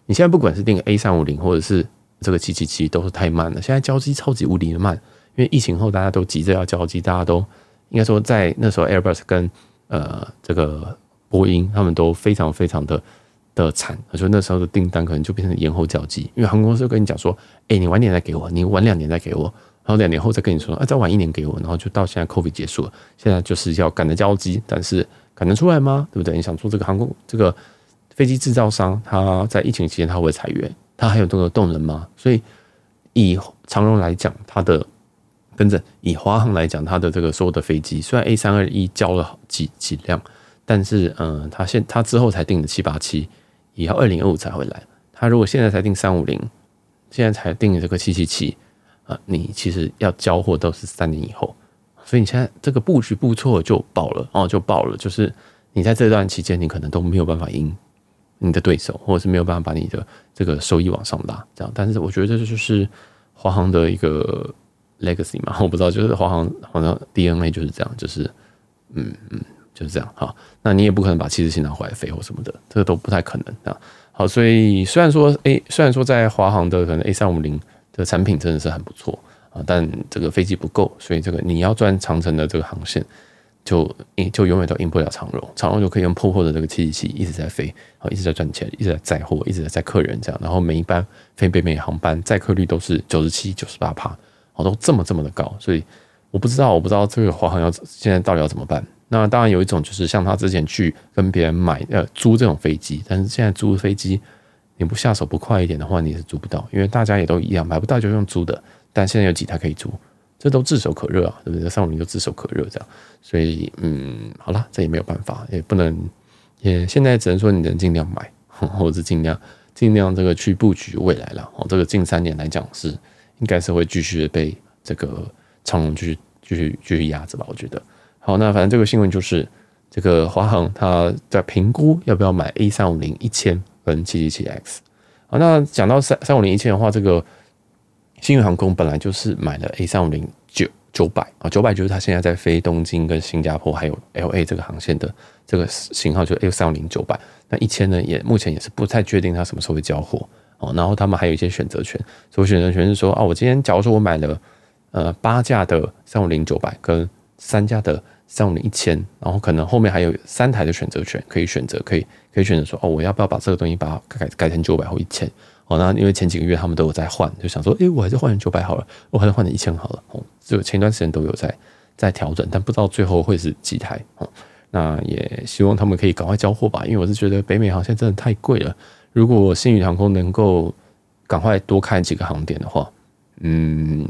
你现在不管是定 A 三五零或者是。这个七七七都是太慢了，现在交机超级无敌的慢，因为疫情后大家都急着要交机，大家都应该说在那时候 Airbus 跟呃这个波音他们都非常非常的的惨，所以那时候的订单可能就变成延后交机，因为航空公司跟你讲说，哎，你晚点再给我，你晚两年再给我，然后两年后再跟你说，啊，再晚一年给我，然后就到现在 COVID 结束了，现在就是要赶着交机，但是赶得出来吗？对不对？你想说这个航空这个飞机制造商，他在疫情期间他会裁员？它还有这个动能吗？所以以长荣来讲，它的跟着以华航来讲，它的这个所有的飞机，虽然 A 三二一交了几几辆，但是嗯，它现它之后才订的七八七，也要二零二五才会来。它如果现在才订三五零，现在才订这个七七七啊，你其实要交货都是三年以后。所以你现在这个布局布错就爆了哦，就爆了。就是你在这段期间，你可能都没有办法赢。你的对手，或者是没有办法把你的这个收益往上拉，这样。但是我觉得这就是华航的一个 legacy 嘛，[LAUGHS] 我不知道，就是华航好像 DNA 就是这样，就是嗯嗯就是这样。好，那你也不可能把七十七拿回来飞或什么的，这个都不太可能啊。好，所以虽然说 A，虽然说在华航的可能 A 三五零的产品真的是很不错啊，但这个飞机不够，所以这个你要赚长城的这个航线。就就永远都赢不了长荣，长荣就可以用破破的这个七七七一直在飞，然后一直在赚钱，一直在载货，一直在载客人这样，然后每一班飞北美航班载客率都是九十七、九十八趴，哦，都这么这么的高，所以我不知道，我不知道这个华航要现在到底要怎么办。那当然有一种就是像他之前去跟别人买呃租这种飞机，但是现在租飞机你不下手不快一点的话，你是租不到，因为大家也都一样，买不到就用租的，但现在有几台可以租。这都炙手可热啊，对不对？三五零都炙手可热这样，所以嗯，好了，这也没有办法，也不能，也现在只能说你能尽量买，[LAUGHS] 或者是尽量尽量这个去布局未来了。哦，这个近三年来讲是应该是会继续被这个长龙继续继续继续压着吧，我觉得。好，那反正这个新闻就是这个华航他在评估要不要买 A 三五零一千跟七七七 X。好，那讲到三三五零一千的话，这个。新宇航空本来就是买了 A 三五零九九百啊，九百就是它现在在飞东京跟新加坡还有 LA 这个航线的这个型号，就是 A 三五零九百。那一千呢，也目前也是不太确定它什么时候会交货哦。然后他们还有一些选择权，所以选择权是说啊，我今天假如说我买了呃八架的三五零九百跟三架的三五零一千，然后可能后面还有三台的选择权可以选择，可以可以选择说哦，我要不要把这个东西把它改改成九百或一千？哦，那因为前几个月他们都有在换，就想说，诶、我还是换成九百好了，我还是换成一千好了。哦，就前段时间都有在在调整，但不知道最后会是几台。哦，那也希望他们可以赶快交货吧，因为我是觉得北美航线真的太贵了。如果新宇航空能够赶快多开几个航点的话，嗯，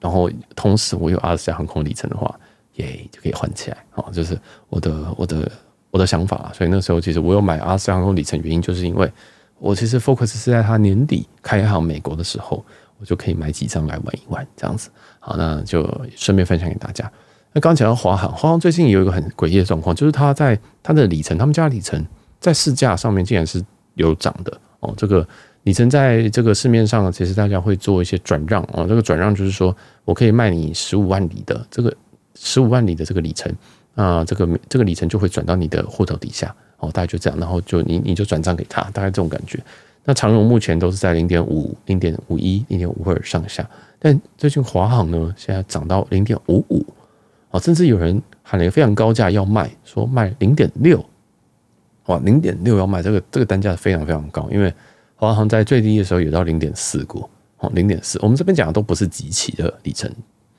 然后同时我有阿拉斯加航空里程的话，耶，就可以换起来。哦，就是我的我的我的想法。所以那时候其实我有买阿拉斯加航空里程，原因就是因为。我其实 focus 是在他年底开航美国的时候，我就可以买几张来玩一玩，这样子。好，那就顺便分享给大家。那刚讲到华航，华航最近有一个很诡异的状况，就是它在它的里程，他们家里程在市价上面竟然是有涨的哦。这个里程在这个市面上，其实大家会做一些转让哦。这个转让就是说我可以卖你十五万里的这个十五万里的这个里程，啊这个这个里程就会转到你的户头底下哦，大概就这样，然后就你你就转账给他，大概这种感觉。那长荣目前都是在零点五、零点五一、零点五二上下，但最近华航呢，现在涨到零点五五，啊，甚至有人喊了一个非常高价要卖，说卖零点六，哇，零点六要卖，这个这个单价非常非常高，因为华航在最低的时候有到零点四过，哦，零点四，我们这边讲的都不是集齐的里程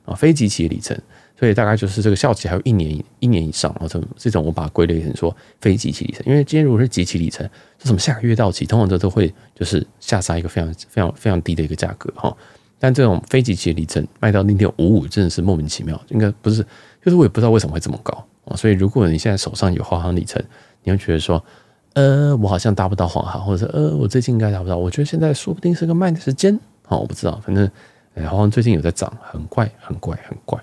啊，非集齐的里程。所以大概就是这个效期还有一年一年以上，然后这这种我把它归类成说非即期里程，因为今天如果是即期里程，就什么下个月到期，通常这都会就是下杀一个非常非常非常低的一个价格哈。但这种非即期里程卖到零点五五，真的是莫名其妙，应该不是，就是我也不知道为什么会这么高啊。所以如果你现在手上有华航里程，你会觉得说，呃，我好像搭不到华航，或者是呃，我最近应该搭不到，我觉得现在说不定是个卖的时间啊，我不知道，反正呃华航最近有在涨，很怪，很怪，很怪。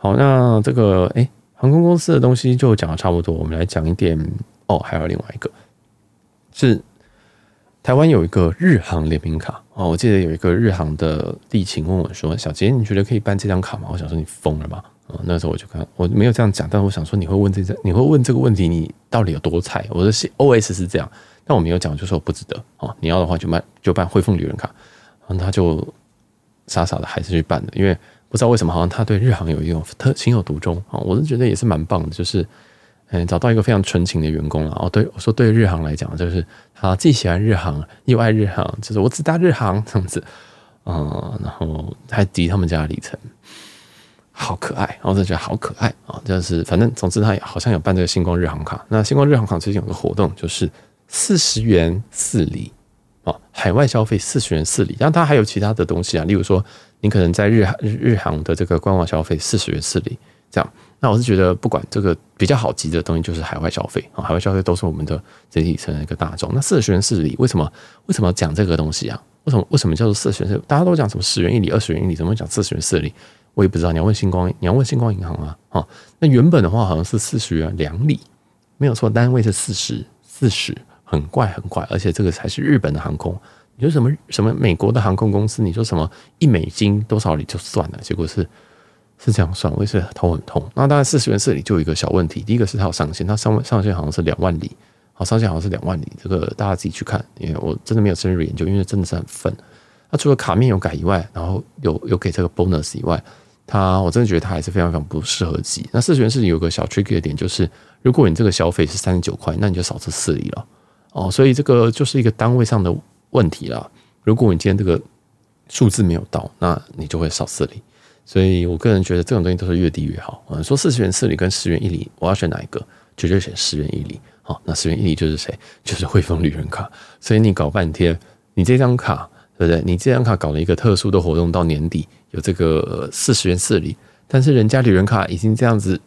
好，那这个哎、航空公司的东西就讲的差不多，我们来讲一点哦。还有另外一个是台湾有一个日航联名卡哦，我记得有一个日航的地勤问我说：“小杰，你觉得可以办这张卡吗？”我想说你疯了吧？哦，那时候我就看我没有这样讲，但我想说你会问这你会问这个问题，你到底有多菜？我的 OS 是这样，但我没有讲，就说不值得哦。你要的话就办就办汇丰旅人卡，然后他就傻傻的还是去办的，因为。不知道为什么，好像他对日航有一种特情有独钟啊！我是觉得也是蛮棒的，就是嗯，找到一个非常纯情的员工了哦。对我说，对日航来讲，就是他既喜欢日航又爱日航，就是我只搭日航 [LAUGHS] 这样子嗯，然后还抵他们家的里程，好可爱，我真的觉得好可爱啊！就是反正总之，他好像有办这个星光日航卡。那星光日航卡最近有个活动，就是四十元四礼啊，海外消费四十元四里，但它还有其他的东西啊，例如说。你可能在日航日航的这个官网消费四十元四里，这样，那我是觉得不管这个比较好集的东西，就是海外消费啊，海外消费都是我们的整体成一个大众。那四十元四里为什么为什么讲这个东西啊？为什么为什么叫做四十元四？大家都讲什么十元一里、二十元一里，怎么会讲四十元四里？我也不知道。你要问星光，你要问星光银行啊。啊，那原本的话好像是四十元两里，没有错，单位是四十，四十很怪很怪，而且这个才是日本的航空。你说什么什么美国的航空公司？你说什么一美金多少里就算了？结果是是这样算，我也是头很痛。那当然四十元四里就有一个小问题，第一个是它有上限，它上上限好像是两万里，好上限好像是两万里，这个大家自己去看，因为我真的没有深入研究，因为真的是很愤。那除了卡面有改以外，然后有有给这个 bonus 以外，它我真的觉得它还是非常非常不适合集。那四十元四里有个小 tricky 的点，就是如果你这个消费是三十九块，那你就少吃四里了哦。所以这个就是一个单位上的。问题啦，如果你今天这个数字没有到，那你就会少四厘。所以我个人觉得这种东西都是越低越好。嗯，说四十元四厘跟十元一厘，我要选哪一个？绝对选十元一厘。好，那十元一厘就是谁？[LAUGHS] 就是汇丰旅人卡。所以你搞半天，你这张卡对不对？你这张卡搞了一个特殊的活动，到年底有这个四十元四厘，但是人家旅人卡已经这样子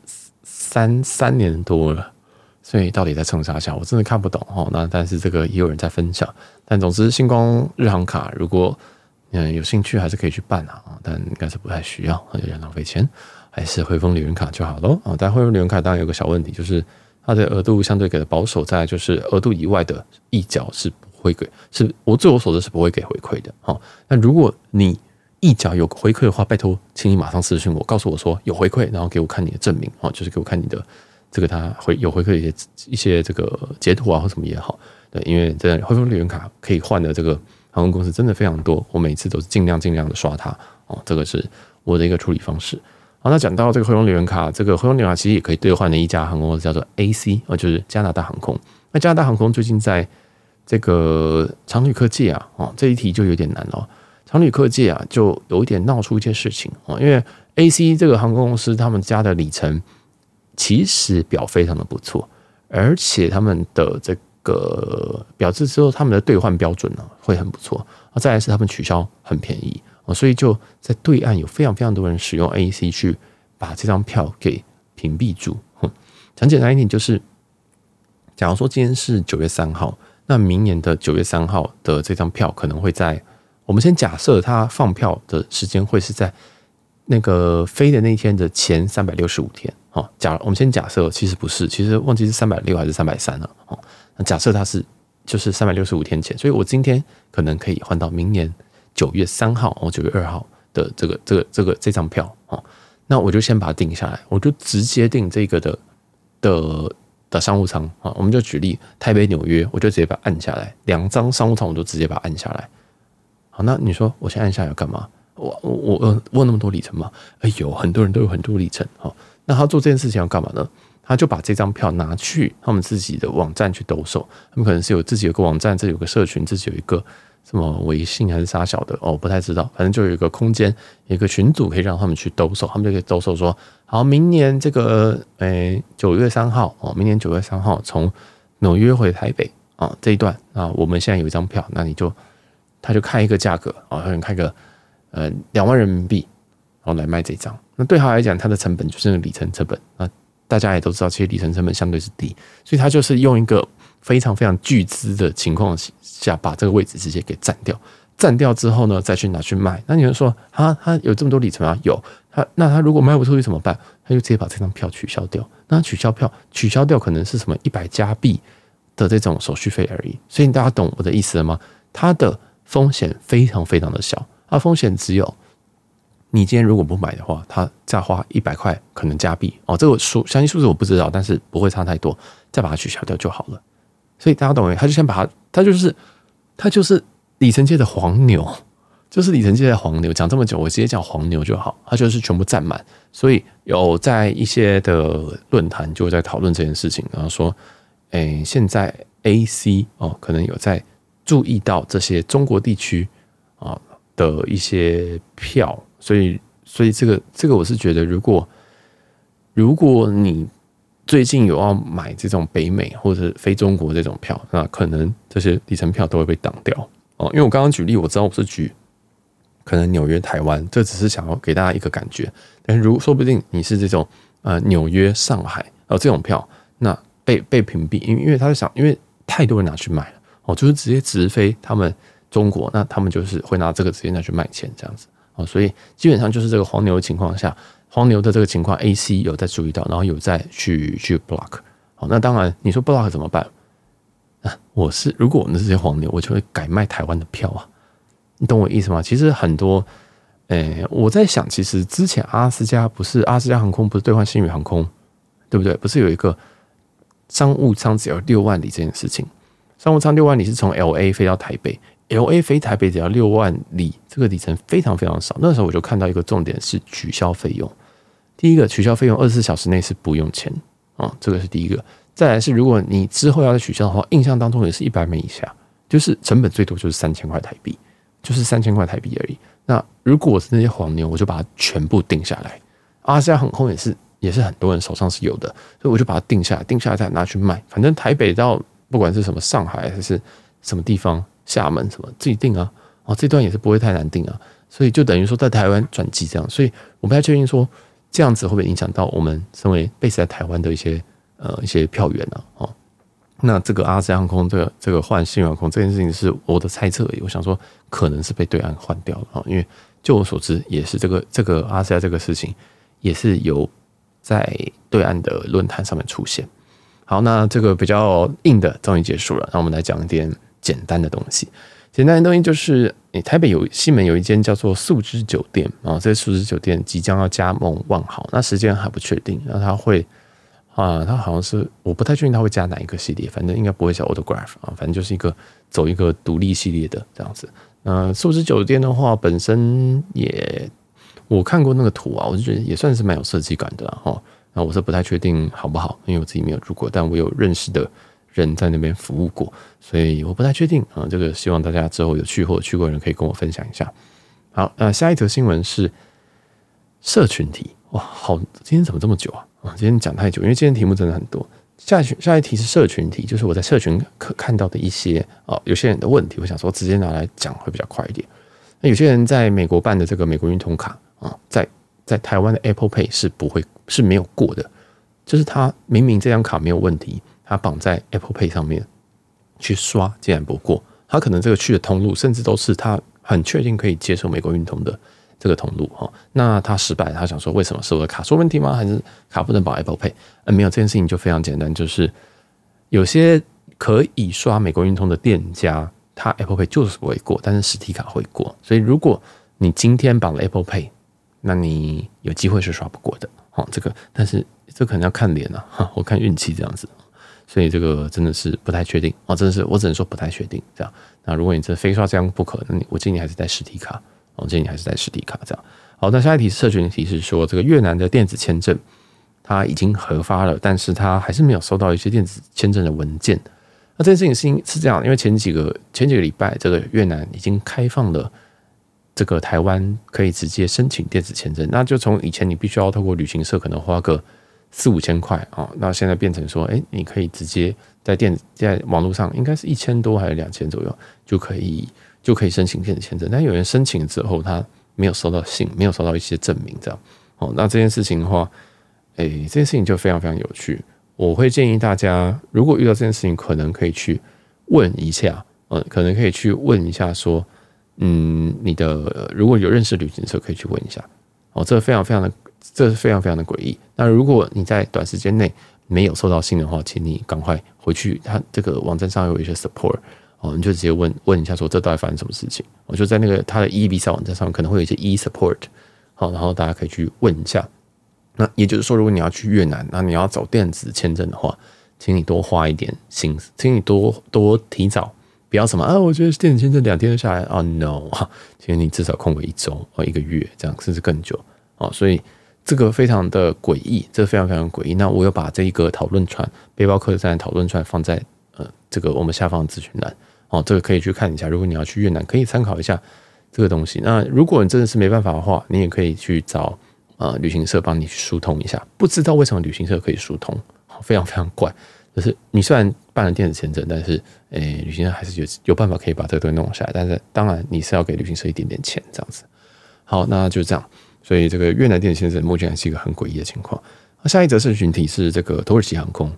三三年多了。所以到底在冲啥下？我真的看不懂哦。那但是这个也有人在分享。但总之，星光日航卡如果嗯有兴趣，还是可以去办啊。但应该是不太需要，有点浪费钱，还是汇丰旅人卡就好喽。啊，但汇丰旅人卡当然有个小问题，就是它的额度相对给的保守，在就是额度以外的溢缴是不会给，是我据我所知是不会给回馈的。好，那如果你溢缴有回馈的话，拜托，请你马上私信我，告诉我说有回馈，然后给我看你的证明啊，就是给我看你的。这个他会有回馈一些一些这个截图啊或什么也好，对，因为这汇丰旅人卡可以换的这个航空公司真的非常多，我每次都是尽量尽量的刷它哦，这个是我的一个处理方式。好，那讲到这个汇丰旅人卡，这个汇丰旅人卡其实也可以兑换的一家航空公司叫做 AC 啊，就是加拿大航空。那加拿大航空最近在这个长旅客界啊，哦，这一题就有点难了。长旅客界啊，就有一点闹出一件事情啊，因为 AC 这个航空公司他们家的里程。其实表非常的不错，而且他们的这个表示之后，他们的兑换标准呢会很不错啊。再来是他们取消很便宜啊，所以就在对岸有非常非常多人使用 AAC 去把这张票给屏蔽住。哼，讲简单一点就是，假如说今天是九月三号，那明年的九月三号的这张票可能会在我们先假设它放票的时间会是在那个飞的那天的前三百六十五天。哦，假我们先假设，其实不是，其实忘记是三百六还是三百三了。哦，那假设它是就是三百六十五天前，所以我今天可能可以换到明年九月三号哦，九月二号的这个这个这个这张票哦，那我就先把它定下来，我就直接定这个的的的商务舱啊，我们就举例台北纽约，我就直接把它按下来，两张商务舱我就直接把它按下来。好，那你说我先按下来要干嘛？我我我问那么多里程吗？哎呦，很多人都有很多里程。好，那他做这件事情要干嘛呢？他就把这张票拿去他们自己的网站去兜售，他们可能是有自己有个网站，自己有个社群，自己有一个。什么微信还是啥小的哦，不太知道。反正就有一个空间，一个群组可以让他们去兜售，他们就可以兜售说，好，明年这个诶九月三号哦，明年九月三号从纽约回台北啊这一段啊，我们现在有一张票，那你就他就开一个价格啊，可能开个呃两万人民币，然后来卖这张。那对他来讲，他的成本就是那个里程成本那，大家也都知道，其实里程成本相对是低，所以他就是用一个。非常非常巨资的情况下，把这个位置直接给占掉，占掉之后呢，再去拿去卖。那你们说，他他有这么多里程啊？有他，那他如果卖不出去怎么办？他就直接把这张票取消掉。那取消票，取消掉可能是什么一百加币的这种手续费而已。所以大家懂我的意思了吗？它的风险非常非常的小，它风险只有你今天如果不买的话，它再花一百块可能加币哦，这个数详细数字我不知道，但是不会差太多，再把它取消掉就好了。所以大家懂没？他就先把它，他就是他就是里程界的黄牛，就是里程界的黄牛。讲这么久，我直接讲黄牛就好。他就是全部占满。所以有在一些的论坛就在讨论这件事情，然后说，诶，现在 AC 哦，可能有在注意到这些中国地区的一些票。所以，所以这个这个我是觉得，如果如果你。最近有要买这种北美或者是非中国这种票，那可能这些里程票都会被挡掉哦。因为我刚刚举例，我知道我是举可能纽约、台湾，这只是想要给大家一个感觉。但如说不定你是这种呃纽约、上海哦这种票，那被被屏蔽，因为因为他是想，因为太多人拿去买了哦，就是直接直飞他们中国，那他们就是会拿这个直接拿去卖钱这样子哦，所以基本上就是这个黄牛的情况下。黄牛的这个情况，AC 有在注意到，然后有在去去 block。好，那当然你说 block 怎么办？啊，我是如果我们是这些黄牛，我就会改卖台湾的票啊。你懂我意思吗？其实很多，诶、我在想，其实之前阿拉斯加不是阿拉斯加航空不是兑换星宇航空，对不对？不是有一个商务舱只要六万里这件事情？商务舱六万里是从 LA 飞到台北。L A 飞台北只要六万里，这个里程非常非常少。那时候我就看到一个重点是取消费用。第一个取消费用，二十四小时内是不用钱啊、这个是第一个。再来是，如果你之后要再取消的话，印象当中也是一百美以下，就是成本最多就是三千块台币，就是三千块台币而已。那如果是那些黄牛，我就把它全部定下来。阿拉斯加航空也是，也是很多人手上是有的，所以我就把它定下来，定下来再拿去卖。反正台北到不管是什么上海还是什么地方。厦门什么自己定啊？哦，这段也是不会太难定啊，所以就等于说在台湾转机这样，所以我不太确定说这样子会不会影响到我们身为 base 在台湾的一些呃一些票源呢？哦，那这个阿斯航空这个这个换新航空这件事情是我的猜测而已，我想说可能是被对岸换掉了啊，因为就我所知也是这个这个阿斯加这个事情也是有在对岸的论坛上面出现。好，那这个比较硬的终于结束了，那我们来讲一点。简单的东西，简单的东西就是，诶，台北有西门有一间叫做素之酒店啊，这素之酒店即将要加盟万豪，那时间还不确定，那他会啊，他好像是我不太确定他会加哪一个系列，反正应该不会叫 Autograph 啊，反正就是一个走一个独立系列的这样子。那素之酒店的话，本身也我看过那个图啊，我就觉得也算是蛮有设计感的哈。那我是不太确定好不好，因为我自己没有住过，但我有认识的。人在那边服务过，所以我不太确定啊。这个希望大家之后有去或者去过的人可以跟我分享一下。好，那下一则新闻是社群题哇，好，今天怎么这么久啊？啊，今天讲太久，因为今天题目真的很多。下一下一题是社群题，就是我在社群可看到的一些啊，有些人的问题，我想说直接拿来讲会比较快一点。那有些人在美国办的这个美国运通卡啊，在在台湾的 Apple Pay 是不会是没有过的，就是他明明这张卡没有问题。他绑在 Apple Pay 上面去刷，竟然不过。他可能这个去的通路，甚至都是他很确定可以接受美国运通的这个通路哈。那他失败，他想说为什么是我的卡出问题吗？还是卡不能绑 Apple Pay？呃，没有，这件事情就非常简单，就是有些可以刷美国运通的店家，他 Apple Pay 就是不会过，但是实体卡会过。所以如果你今天绑了 Apple Pay，那你有机会是刷不过的。哦，这个但是这可能要看脸啊，我看运气这样子。所以这个真的是不太确定哦，真的是我只能说不太确定这样。那如果你这非刷这样不可，那你我建议你还是带实体卡哦，建议你还是带实体卡这样。好，那下一题社群提示说，这个越南的电子签证它已经核发了，但是它还是没有收到一些电子签证的文件。那这件事情是是这样，因为前几个前几个礼拜，这个越南已经开放了这个台湾可以直接申请电子签证，那就从以前你必须要透过旅行社可能花个。四五千块啊，那现在变成说，哎，你可以直接在电在网络上，应该是一千多还是两千左右，就可以就可以申请电子签证。但有人申请之后，他没有收到信，没有收到一些证明，这样哦。那这件事情的话，哎，这件事情就非常非常有趣。我会建议大家，如果遇到这件事情，可能可以去问一下，呃，可能可以去问一下，说，嗯，你的如果有认识旅行社，可以去问一下。哦，这非常非常的。这是非常非常的诡异。那如果你在短时间内没有收到信的话，请你赶快回去，他这个网站上有一些 support 哦，你就直接问问一下，说这到底发生什么事情？我就在那个他的 e visa 网站上可能会有一些 e support 好，然后大家可以去问一下。那也就是说，如果你要去越南，那你要走电子签证的话，请你多花一点心思，请你多多提早，不要什么啊，我觉得电子签证两天就下来啊、哦、，no，请你至少空个一周或一个月这样，甚至更久哦，所以。这个非常的诡异，这个非常非常诡异。那我有把这一个讨论串背包客栈讨论串放在呃这个我们下方的资讯栏哦，这个可以去看一下。如果你要去越南，可以参考一下这个东西。那如果你真的是没办法的话，你也可以去找呃旅行社帮你疏通一下。不知道为什么旅行社可以疏通，非常非常怪。就是你虽然办了电子签证，但是诶旅行社还是有有办法可以把这个东西弄下来。但是当然你是要给旅行社一点点钱这样子。好，那就这样。所以这个越南电子签证目前还是一个很诡异的情况。下一则社群体是这个土耳其航空。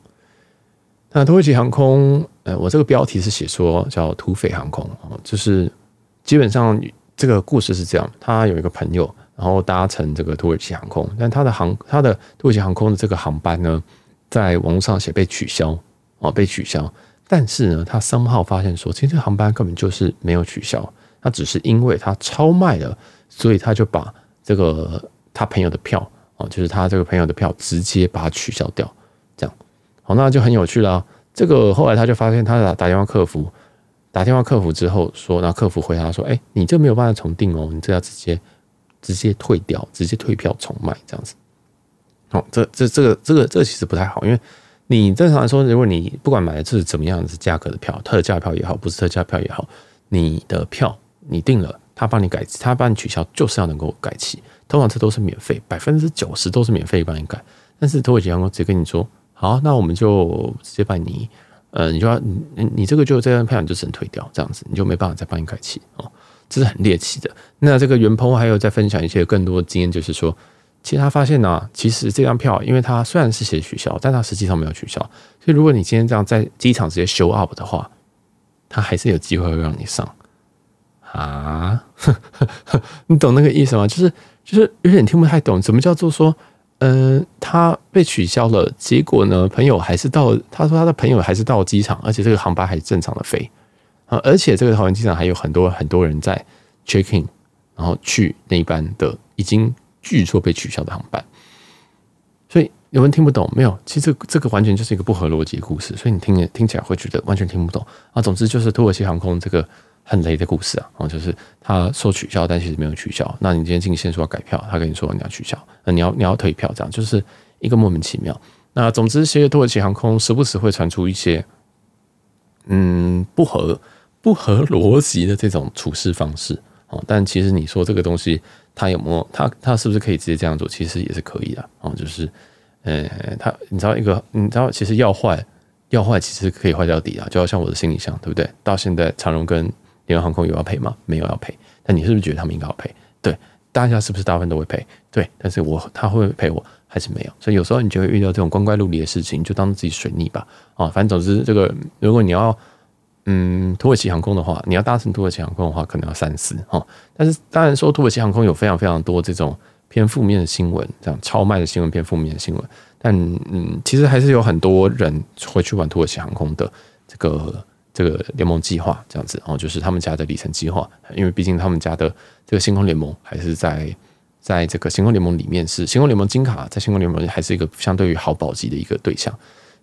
那土耳其航空，呃，我这个标题是写说叫土匪航空哦，就是基本上这个故事是这样：他有一个朋友，然后搭乘这个土耳其航空，但他的航他的土耳其航空的这个航班呢，在网络上写被取消哦，被取消。但是呢，他 somehow 发现说，其实这航班根本就是没有取消，他只是因为他超卖了，所以他就把。这个他朋友的票哦，就是他这个朋友的票，直接把它取消掉，这样好，那就很有趣了。这个后来他就发现，他打打电话客服，打电话客服之后说，那客服回答说：“哎，你这没有办法重订哦，你这要直接直接退掉，直接退票重卖这样子。”哦，这这这个这个这个其实不太好，因为你正常来说，如果你不管买的是怎么样子价格的票，特价票也好，不是特价票也好，你的票你订了。他帮你改，他帮你取消，就是要能够改期。通常这都是免费，百分之九十都是免费帮你改。但是土耳其航空直接跟你说，好，那我们就直接帮你，呃，你就要你你这个就这张票你就只能退掉，这样子你就没办法再帮你改期哦，这是很猎奇的。那这个原 PO 还有在分享一些更多的经验，就是说，其实他发现呢、其实这张票，因为它虽然是写取消，但它实际上没有取消。所以如果你今天这样在机场直接 show up 的话，他还是有机会会让你上。啊，[LAUGHS] 你懂那个意思吗？就是就是有点听不太懂，什么叫做说，呃，他被取消了，结果呢，朋友还是到，他说他的朋友还是到机场，而且这个航班还是正常的飞啊，而且这个桃园机场还有很多很多人在 check in，然后去那一班的已经据说被取消的航班，所以有人听不懂没有？其实这个完全就是一个不合逻辑的故事，所以你听听起来会觉得完全听不懂啊。总之就是土耳其航空这个。很雷的故事啊，哦，就是他说取消，但其实没有取消。那你今天进线说要改票，他跟你说你要取消，那你要你要退票，这样就是一个莫名其妙。那总之，其实土耳其航空时不时会传出一些嗯不合不合逻辑的这种处事方式哦。但其实你说这个东西，他有没有他他是不是可以直接这样做？其实也是可以的哦。就是呃，他你知道一个你知道，其实要坏要坏，其实可以坏到底啊。就好像我的行李箱，对不对？到现在长荣跟联合航空有要赔吗？没有要赔。但你是不是觉得他们应该要赔？对，大家是不是大部分都会赔？对，但是我他会赔我还是没有？所以有时候你就会遇到这种光怪陆离的事情，就当自己水逆吧。啊，反正总之这个，如果你要嗯土耳其航空的话，你要搭乘土耳其航空的话，可能要三思哈。但是当然说土耳其航空有非常非常多这种偏负面的新闻，这样超卖的新闻偏负面的新闻。但嗯，其实还是有很多人会去玩土耳其航空的这个。这个联盟计划这样子然哦，就是他们家的里程计划，因为毕竟他们家的这个星空联盟还是在在这个星空联盟里面是星空联盟金卡，在星空联盟还是一个相对于好保级的一个对象，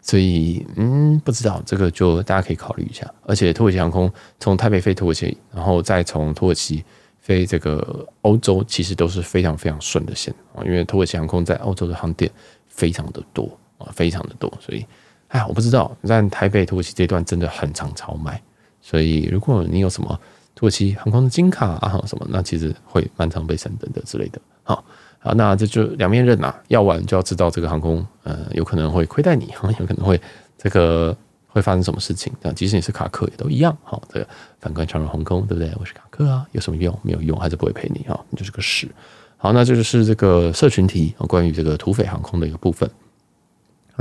所以嗯，不知道这个就大家可以考虑一下。而且土耳其航空从台北飞土耳其，然后再从土耳其飞这个欧洲，其实都是非常非常顺的线啊，因为土耳其航空在欧洲的航点非常的多啊，非常的多，所以哎，我不知道，在台北土耳其这段真的很常超卖，所以如果你有什么。土耳其航空的金卡啊，什么那其实会蛮常被升等的之类的。好，好，那这就两面刃呐，要玩就要知道这个航空，呃，有可能会亏待你，[LAUGHS] 有可能会这个会发生什么事情。那即使你是卡客也都一样。好，这个反观长荣航空，对不对？我是卡客啊，有什么用？没有用，还是不会赔你啊，你就是个屎。好，那这就是这个社群题，关于这个土匪航空的一个部分。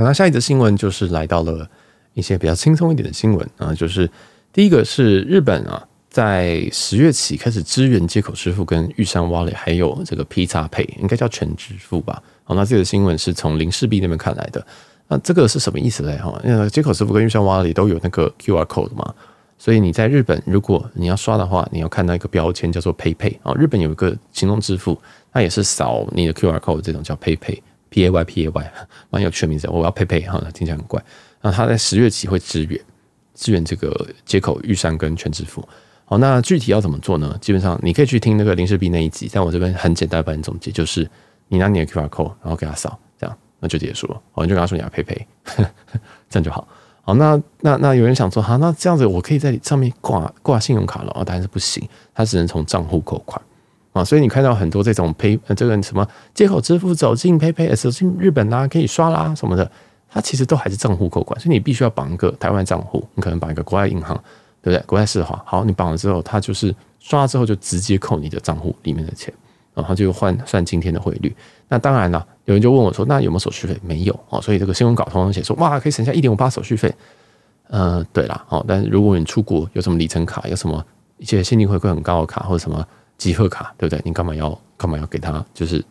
那下一则新闻就是来到了一些比较轻松一点的新闻啊，就是第一个是日本啊。在十月起开始支援街口支付跟玉山 Wallet，还有这个 PXPay，应该叫全支付吧？好，那这个新闻是从林氏璧那边看来的。那这个是什么意思嘞？哈，因为街口支付跟玉山 Wallet 都有那个 QR code 嘛，所以你在日本如果你要刷的话，你要看到一个标签叫做 PayPay 啊。日本有一个行动支付，它也是扫你的 QR code，这种叫 Pay Pay P A Y P A Y，[LAUGHS] 蛮有趣的名字。我要 PayPay 哈，听起来很怪。那他在十月起会支援支援这个接口玉山跟全支付。好，那具体要怎么做呢？基本上你可以去听那个林氏璧那一集，在我这边很简单帮你总结，就是你拿你的 QR code，然后给他扫，这样那就结束了。好，你就跟他说你要 PayPay，[LAUGHS] 这样就好。好，那那那有人想说，哈，那这样子我可以在上面挂挂信用卡了？哦，当然是不行，他只能从账户扣款啊。所以你看到很多这种 Pay 这个什么接口支付走进 PayPay，走进日本啦、可以刷啦什么的，它其实都还是账户扣款，所以你必须要绑一个台湾账户，你可能绑一个国外银行。对不对？国泰世华，好，你绑了之后，它就是刷了之后就直接扣你的账户里面的钱，然后就换算今天的汇率。那当然了，有人就问我说，那有没有手续费？没有哦，所以这个新闻稿通常写说，哇，可以省下一点五八手续费。呃，对啦，哦，但是如果你出国有什么里程卡，有什么一些现金回馈很高的卡，或者什么集贺卡，对不对？你干嘛要干嘛要给他？就是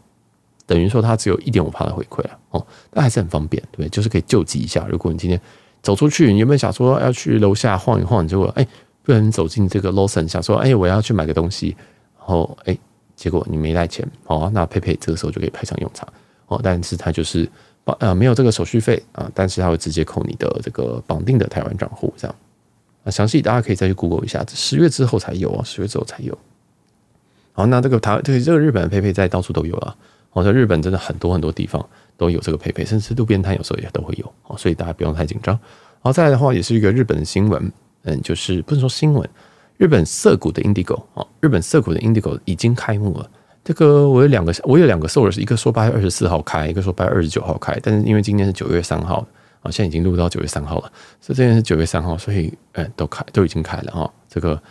等于说他只有一点五趴的回馈啊，哦，但还是很方便，对不对？就是可以救急一下。如果你今天。走出去，你有没有想说要去楼下晃一晃？结果哎，不然走进这个 Lawson，想说哎，我要去买个东西，然后哎，结果你没带钱，好，那佩佩这个时候就可以派上用场哦。但是它就是呃没有这个手续费啊，但是它会直接扣你的这个绑定的台湾账户这样。啊，详细大家可以再去 Google 一下，十月之后才有啊，十月之后才有。好，那这个台这个这个日本的佩佩在到处都有啊，我在日本真的很多很多地方。都有这个佩佩甚至路边摊有时候也都会有哦，所以大家不用太紧张。好，再来的话也是一个日本的新闻，嗯，就是不能说新闻，日本涩谷的 Indigo 哦，日本涩谷的 Indigo 已经开幕了。这个我有两个，我有两个 source，一个说八月二十四号开，一个说八月二十九号开，但是因为今天是九月三号啊，现在已经录到九月三号了，所以这边是九月三号，所以嗯，都开都已经开了哈。这个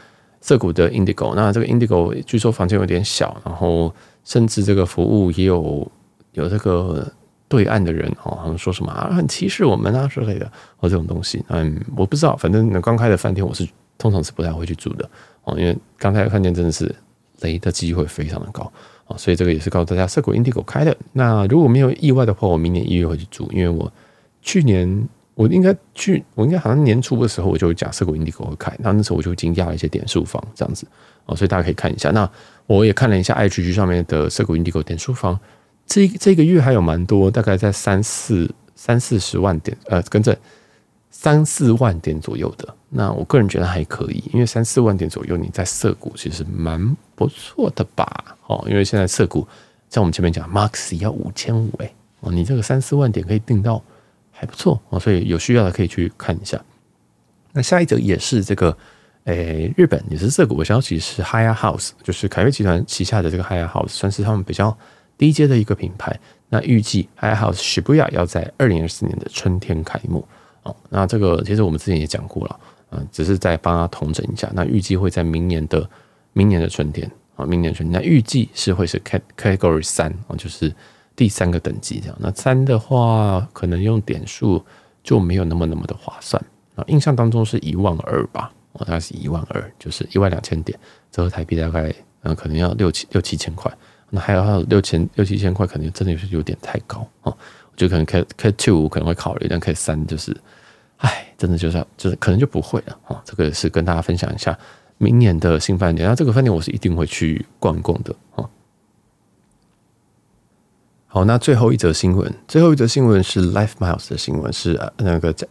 涩谷的 Indigo，那这个 Indigo 据说房间有点小，然后甚至这个服务也有有这个。对岸的人哦，好像说什么啊，很歧视我们啊之类的哦，这种东西，嗯，我不知道，反正刚开的饭店我是通常是不太会去住的哦，因为刚开的饭店真的是雷的机会非常的高啊，所以这个也是告诉大家，涩谷 Indigo 开的。那如果没有意外的话，我明年一月会去住，因为我去年我应该去，我应该好像年初的时候我就讲涩谷 Indigo 会开，那那时候我就已经压了一些点数房这样子哦，所以大家可以看一下。那我也看了一下 IGG 上面的涩谷 Indigo 点数房。这这个月还有蛮多，大概在三四三四十万点，呃，跟着三四万点左右的。那我个人觉得还可以，因为三四万点左右，你在涩谷其实蛮不错的吧？哦，因为现在涩谷像我们前面讲，Max 要五千五哎，哦，你这个三四万点可以订到还不错哦，所以有需要的可以去看一下。那下一则也是这个，诶，日本也是涩谷的消息是 Higher House，就是凯悦集团旗下的这个 Higher House，算是他们比较。低阶的一个品牌，那预计 Higher House Shibuya 要在二零二四年的春天开幕哦。那这个其实我们之前也讲过了，嗯，只是在帮他统整一下。那预计会在明年的明年的春天啊，明年春天。那预计是会是 Category 三啊，就是第三个等级这样。那三的话，可能用点数就没有那么那么的划算啊。印象当中是一万二吧，哦，大概是一万二，就是一万两千点，折合台币大概嗯，可能要六七六七千块。那还有还有六千六七千块，可能真的是有点太高哦。我觉得可能 K K two 可能会考虑，但 K 三就是，哎，真的就是就是可能就不会了哦。这个是跟大家分享一下明年的新饭店。那这个饭店我是一定会去逛逛的哦。好，那最后一则新闻，最后一则新闻是 LifeMiles 的新闻，是那个这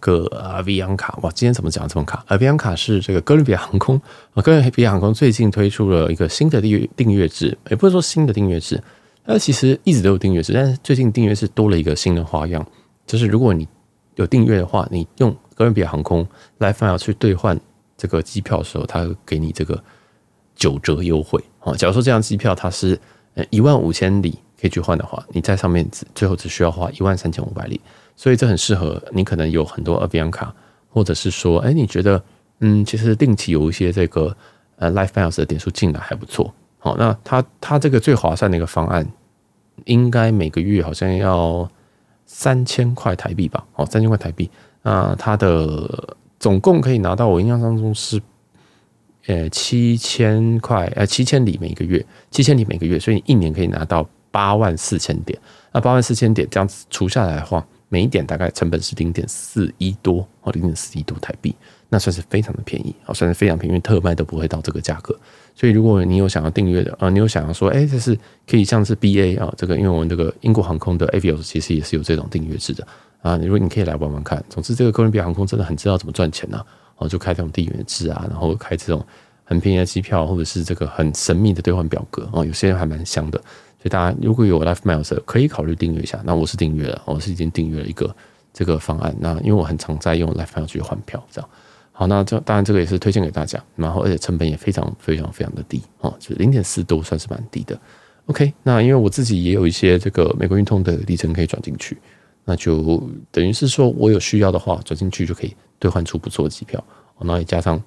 个阿维昂卡。哇，今天怎么讲这么卡？阿维昂卡是这个哥伦比亚航空啊，哥伦比亚航空最近推出了一个新的订阅订阅制，也不是说新的订阅制，它其实一直都有订阅制，但是最近订阅是多了一个新的花样，就是如果你有订阅的话，你用哥伦比亚航空 LifeMiles 去兑换这个机票的时候，它会给你这个九折优惠。哦，假如说这张机票它是呃一万五千里。可以去换的话，你在上面只最后只需要花一万三千五百里，所以这很适合你。可能有很多 Avion 卡，或者是说，哎，你觉得，嗯，其实定期有一些这个呃 LifeMiles 的点数进来还不错。好，那它它这个最划算的一个方案，应该每个月好像要三千块台币吧？哦，三千块台币。那它的总共可以拿到，我印象当中是呃七千块，呃七千里每个月，七千里每个月，所以你一年可以拿到。八万四千点，那八万四千点这样子除下来的话，每一点大概成本是零点四一多哦，零点四一多台币，那算是非常的便宜哦，算是非常便宜，因为特卖都不会到这个价格。所以如果你有想要订阅的啊，你有想要说，哎，这是可以像是 BA 啊，这个因为我们这个英国航空的 Avios 其实也是有这种订阅制的啊，如果你可以来玩玩看。总之，这个哥伦比亚航空真的很知道怎么赚钱呐，哦，就开这种订阅制啊，然后开这种很便宜的机票，或者是这个很神秘的兑换表格哦，有些人还蛮香的。所以大家如果有 LifeMiles 可以考虑订阅一下。那我是订阅了，我是已经订阅了一个这个方案。那因为我很常在用 LifeMiles 去换票，这样好。那这当然这个也是推荐给大家。然后而且成本也非常非常非常的低哦，就是零点四都算是蛮低的。OK，那因为我自己也有一些这个美国运通的里程可以转进去，那就等于是说我有需要的话转进去就可以兑换出不错的机票。然后也加上。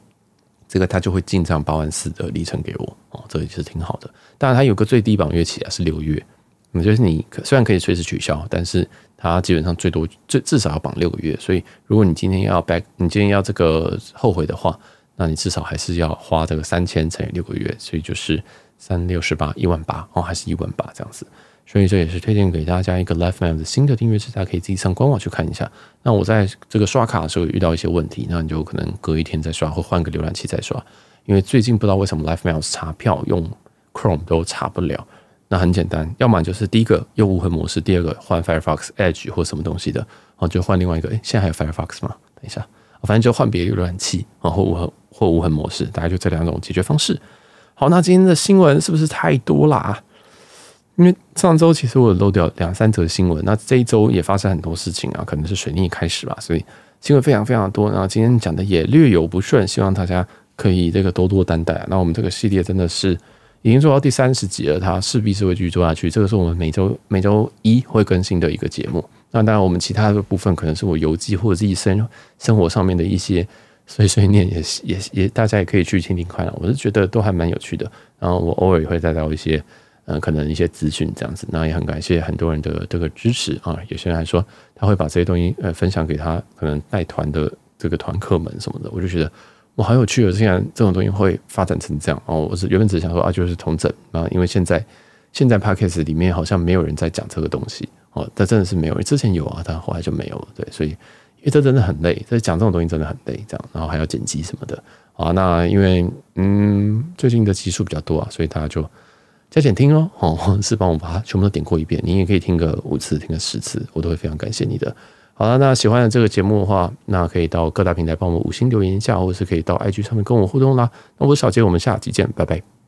这个他就会进账八万四的里程给我哦，这也是挺好的。当然，它有个最低绑月期啊，是六月。那就是你虽然可以随时取消，但是它基本上最多最至少要绑六个月。所以，如果你今天要 back，你今天要这个后悔的话，那你至少还是要花这个三千乘以六个月，所以就是三六十八一万八哦，还是一万八这样子。所以这也是推荐给大家一个 LifeMiles 的新的订阅制，大家可以自己上官网去看一下。那我在这个刷卡的时候遇到一些问题，那你就可能隔一天再刷，或换个浏览器再刷。因为最近不知道为什么 LifeMiles 查票用 Chrome 都查不了。那很简单，要么就是第一个用无痕模式，第二个换 Firefox Edge 或什么东西的，然后就换另外一个。诶，现在还有 Firefox 吗？等一下，反正就换别的浏览器，然后无痕或无痕模式，大概就这两种解决方式。好，那今天的新闻是不是太多啦？因为上周其实我漏掉两三则新闻，那这一周也发生很多事情啊，可能是水逆开始吧，所以新闻非常非常多。然后今天讲的也略有不顺，希望大家可以这个多多担待。那我们这个系列真的是已经做到第三十集了，它势必是会继续做下去。这个是我们每周每周一会更新的一个节目。那当然，我们其他的部分可能是我游记或者自己生生活上面的一些碎碎念也，也也也大家也可以去听听看啊。我是觉得都还蛮有趣的。然后我偶尔也会带到一些。嗯，可能一些资讯这样子，那也很感谢很多人的这个支持啊。有些人还说他会把这些东西呃分享给他可能带团的这个团客们什么的，我就觉得哇，好有趣哦！竟然这种东西会发展成这样哦。我是原本只想说啊，就是同整啊，因为现在现在 Podcast 里面好像没有人在讲这个东西哦，但真的是没有，之前有啊，但后来就没有了。对，所以因为这真的很累，这讲这种东西真的很累，这样，然后还要剪辑什么的啊。那因为嗯，最近的集数比较多啊，所以大家就。加减听哦，哦，[LAUGHS] 是帮我把它全部都点过一遍。你也可以听个五次，听个十次，我都会非常感谢你的。好了，那喜欢这个节目的话，那可以到各大平台帮我们五星留言一下，或是可以到 IG 上面跟我互动啦。那我是小杰，我们下期见，拜拜。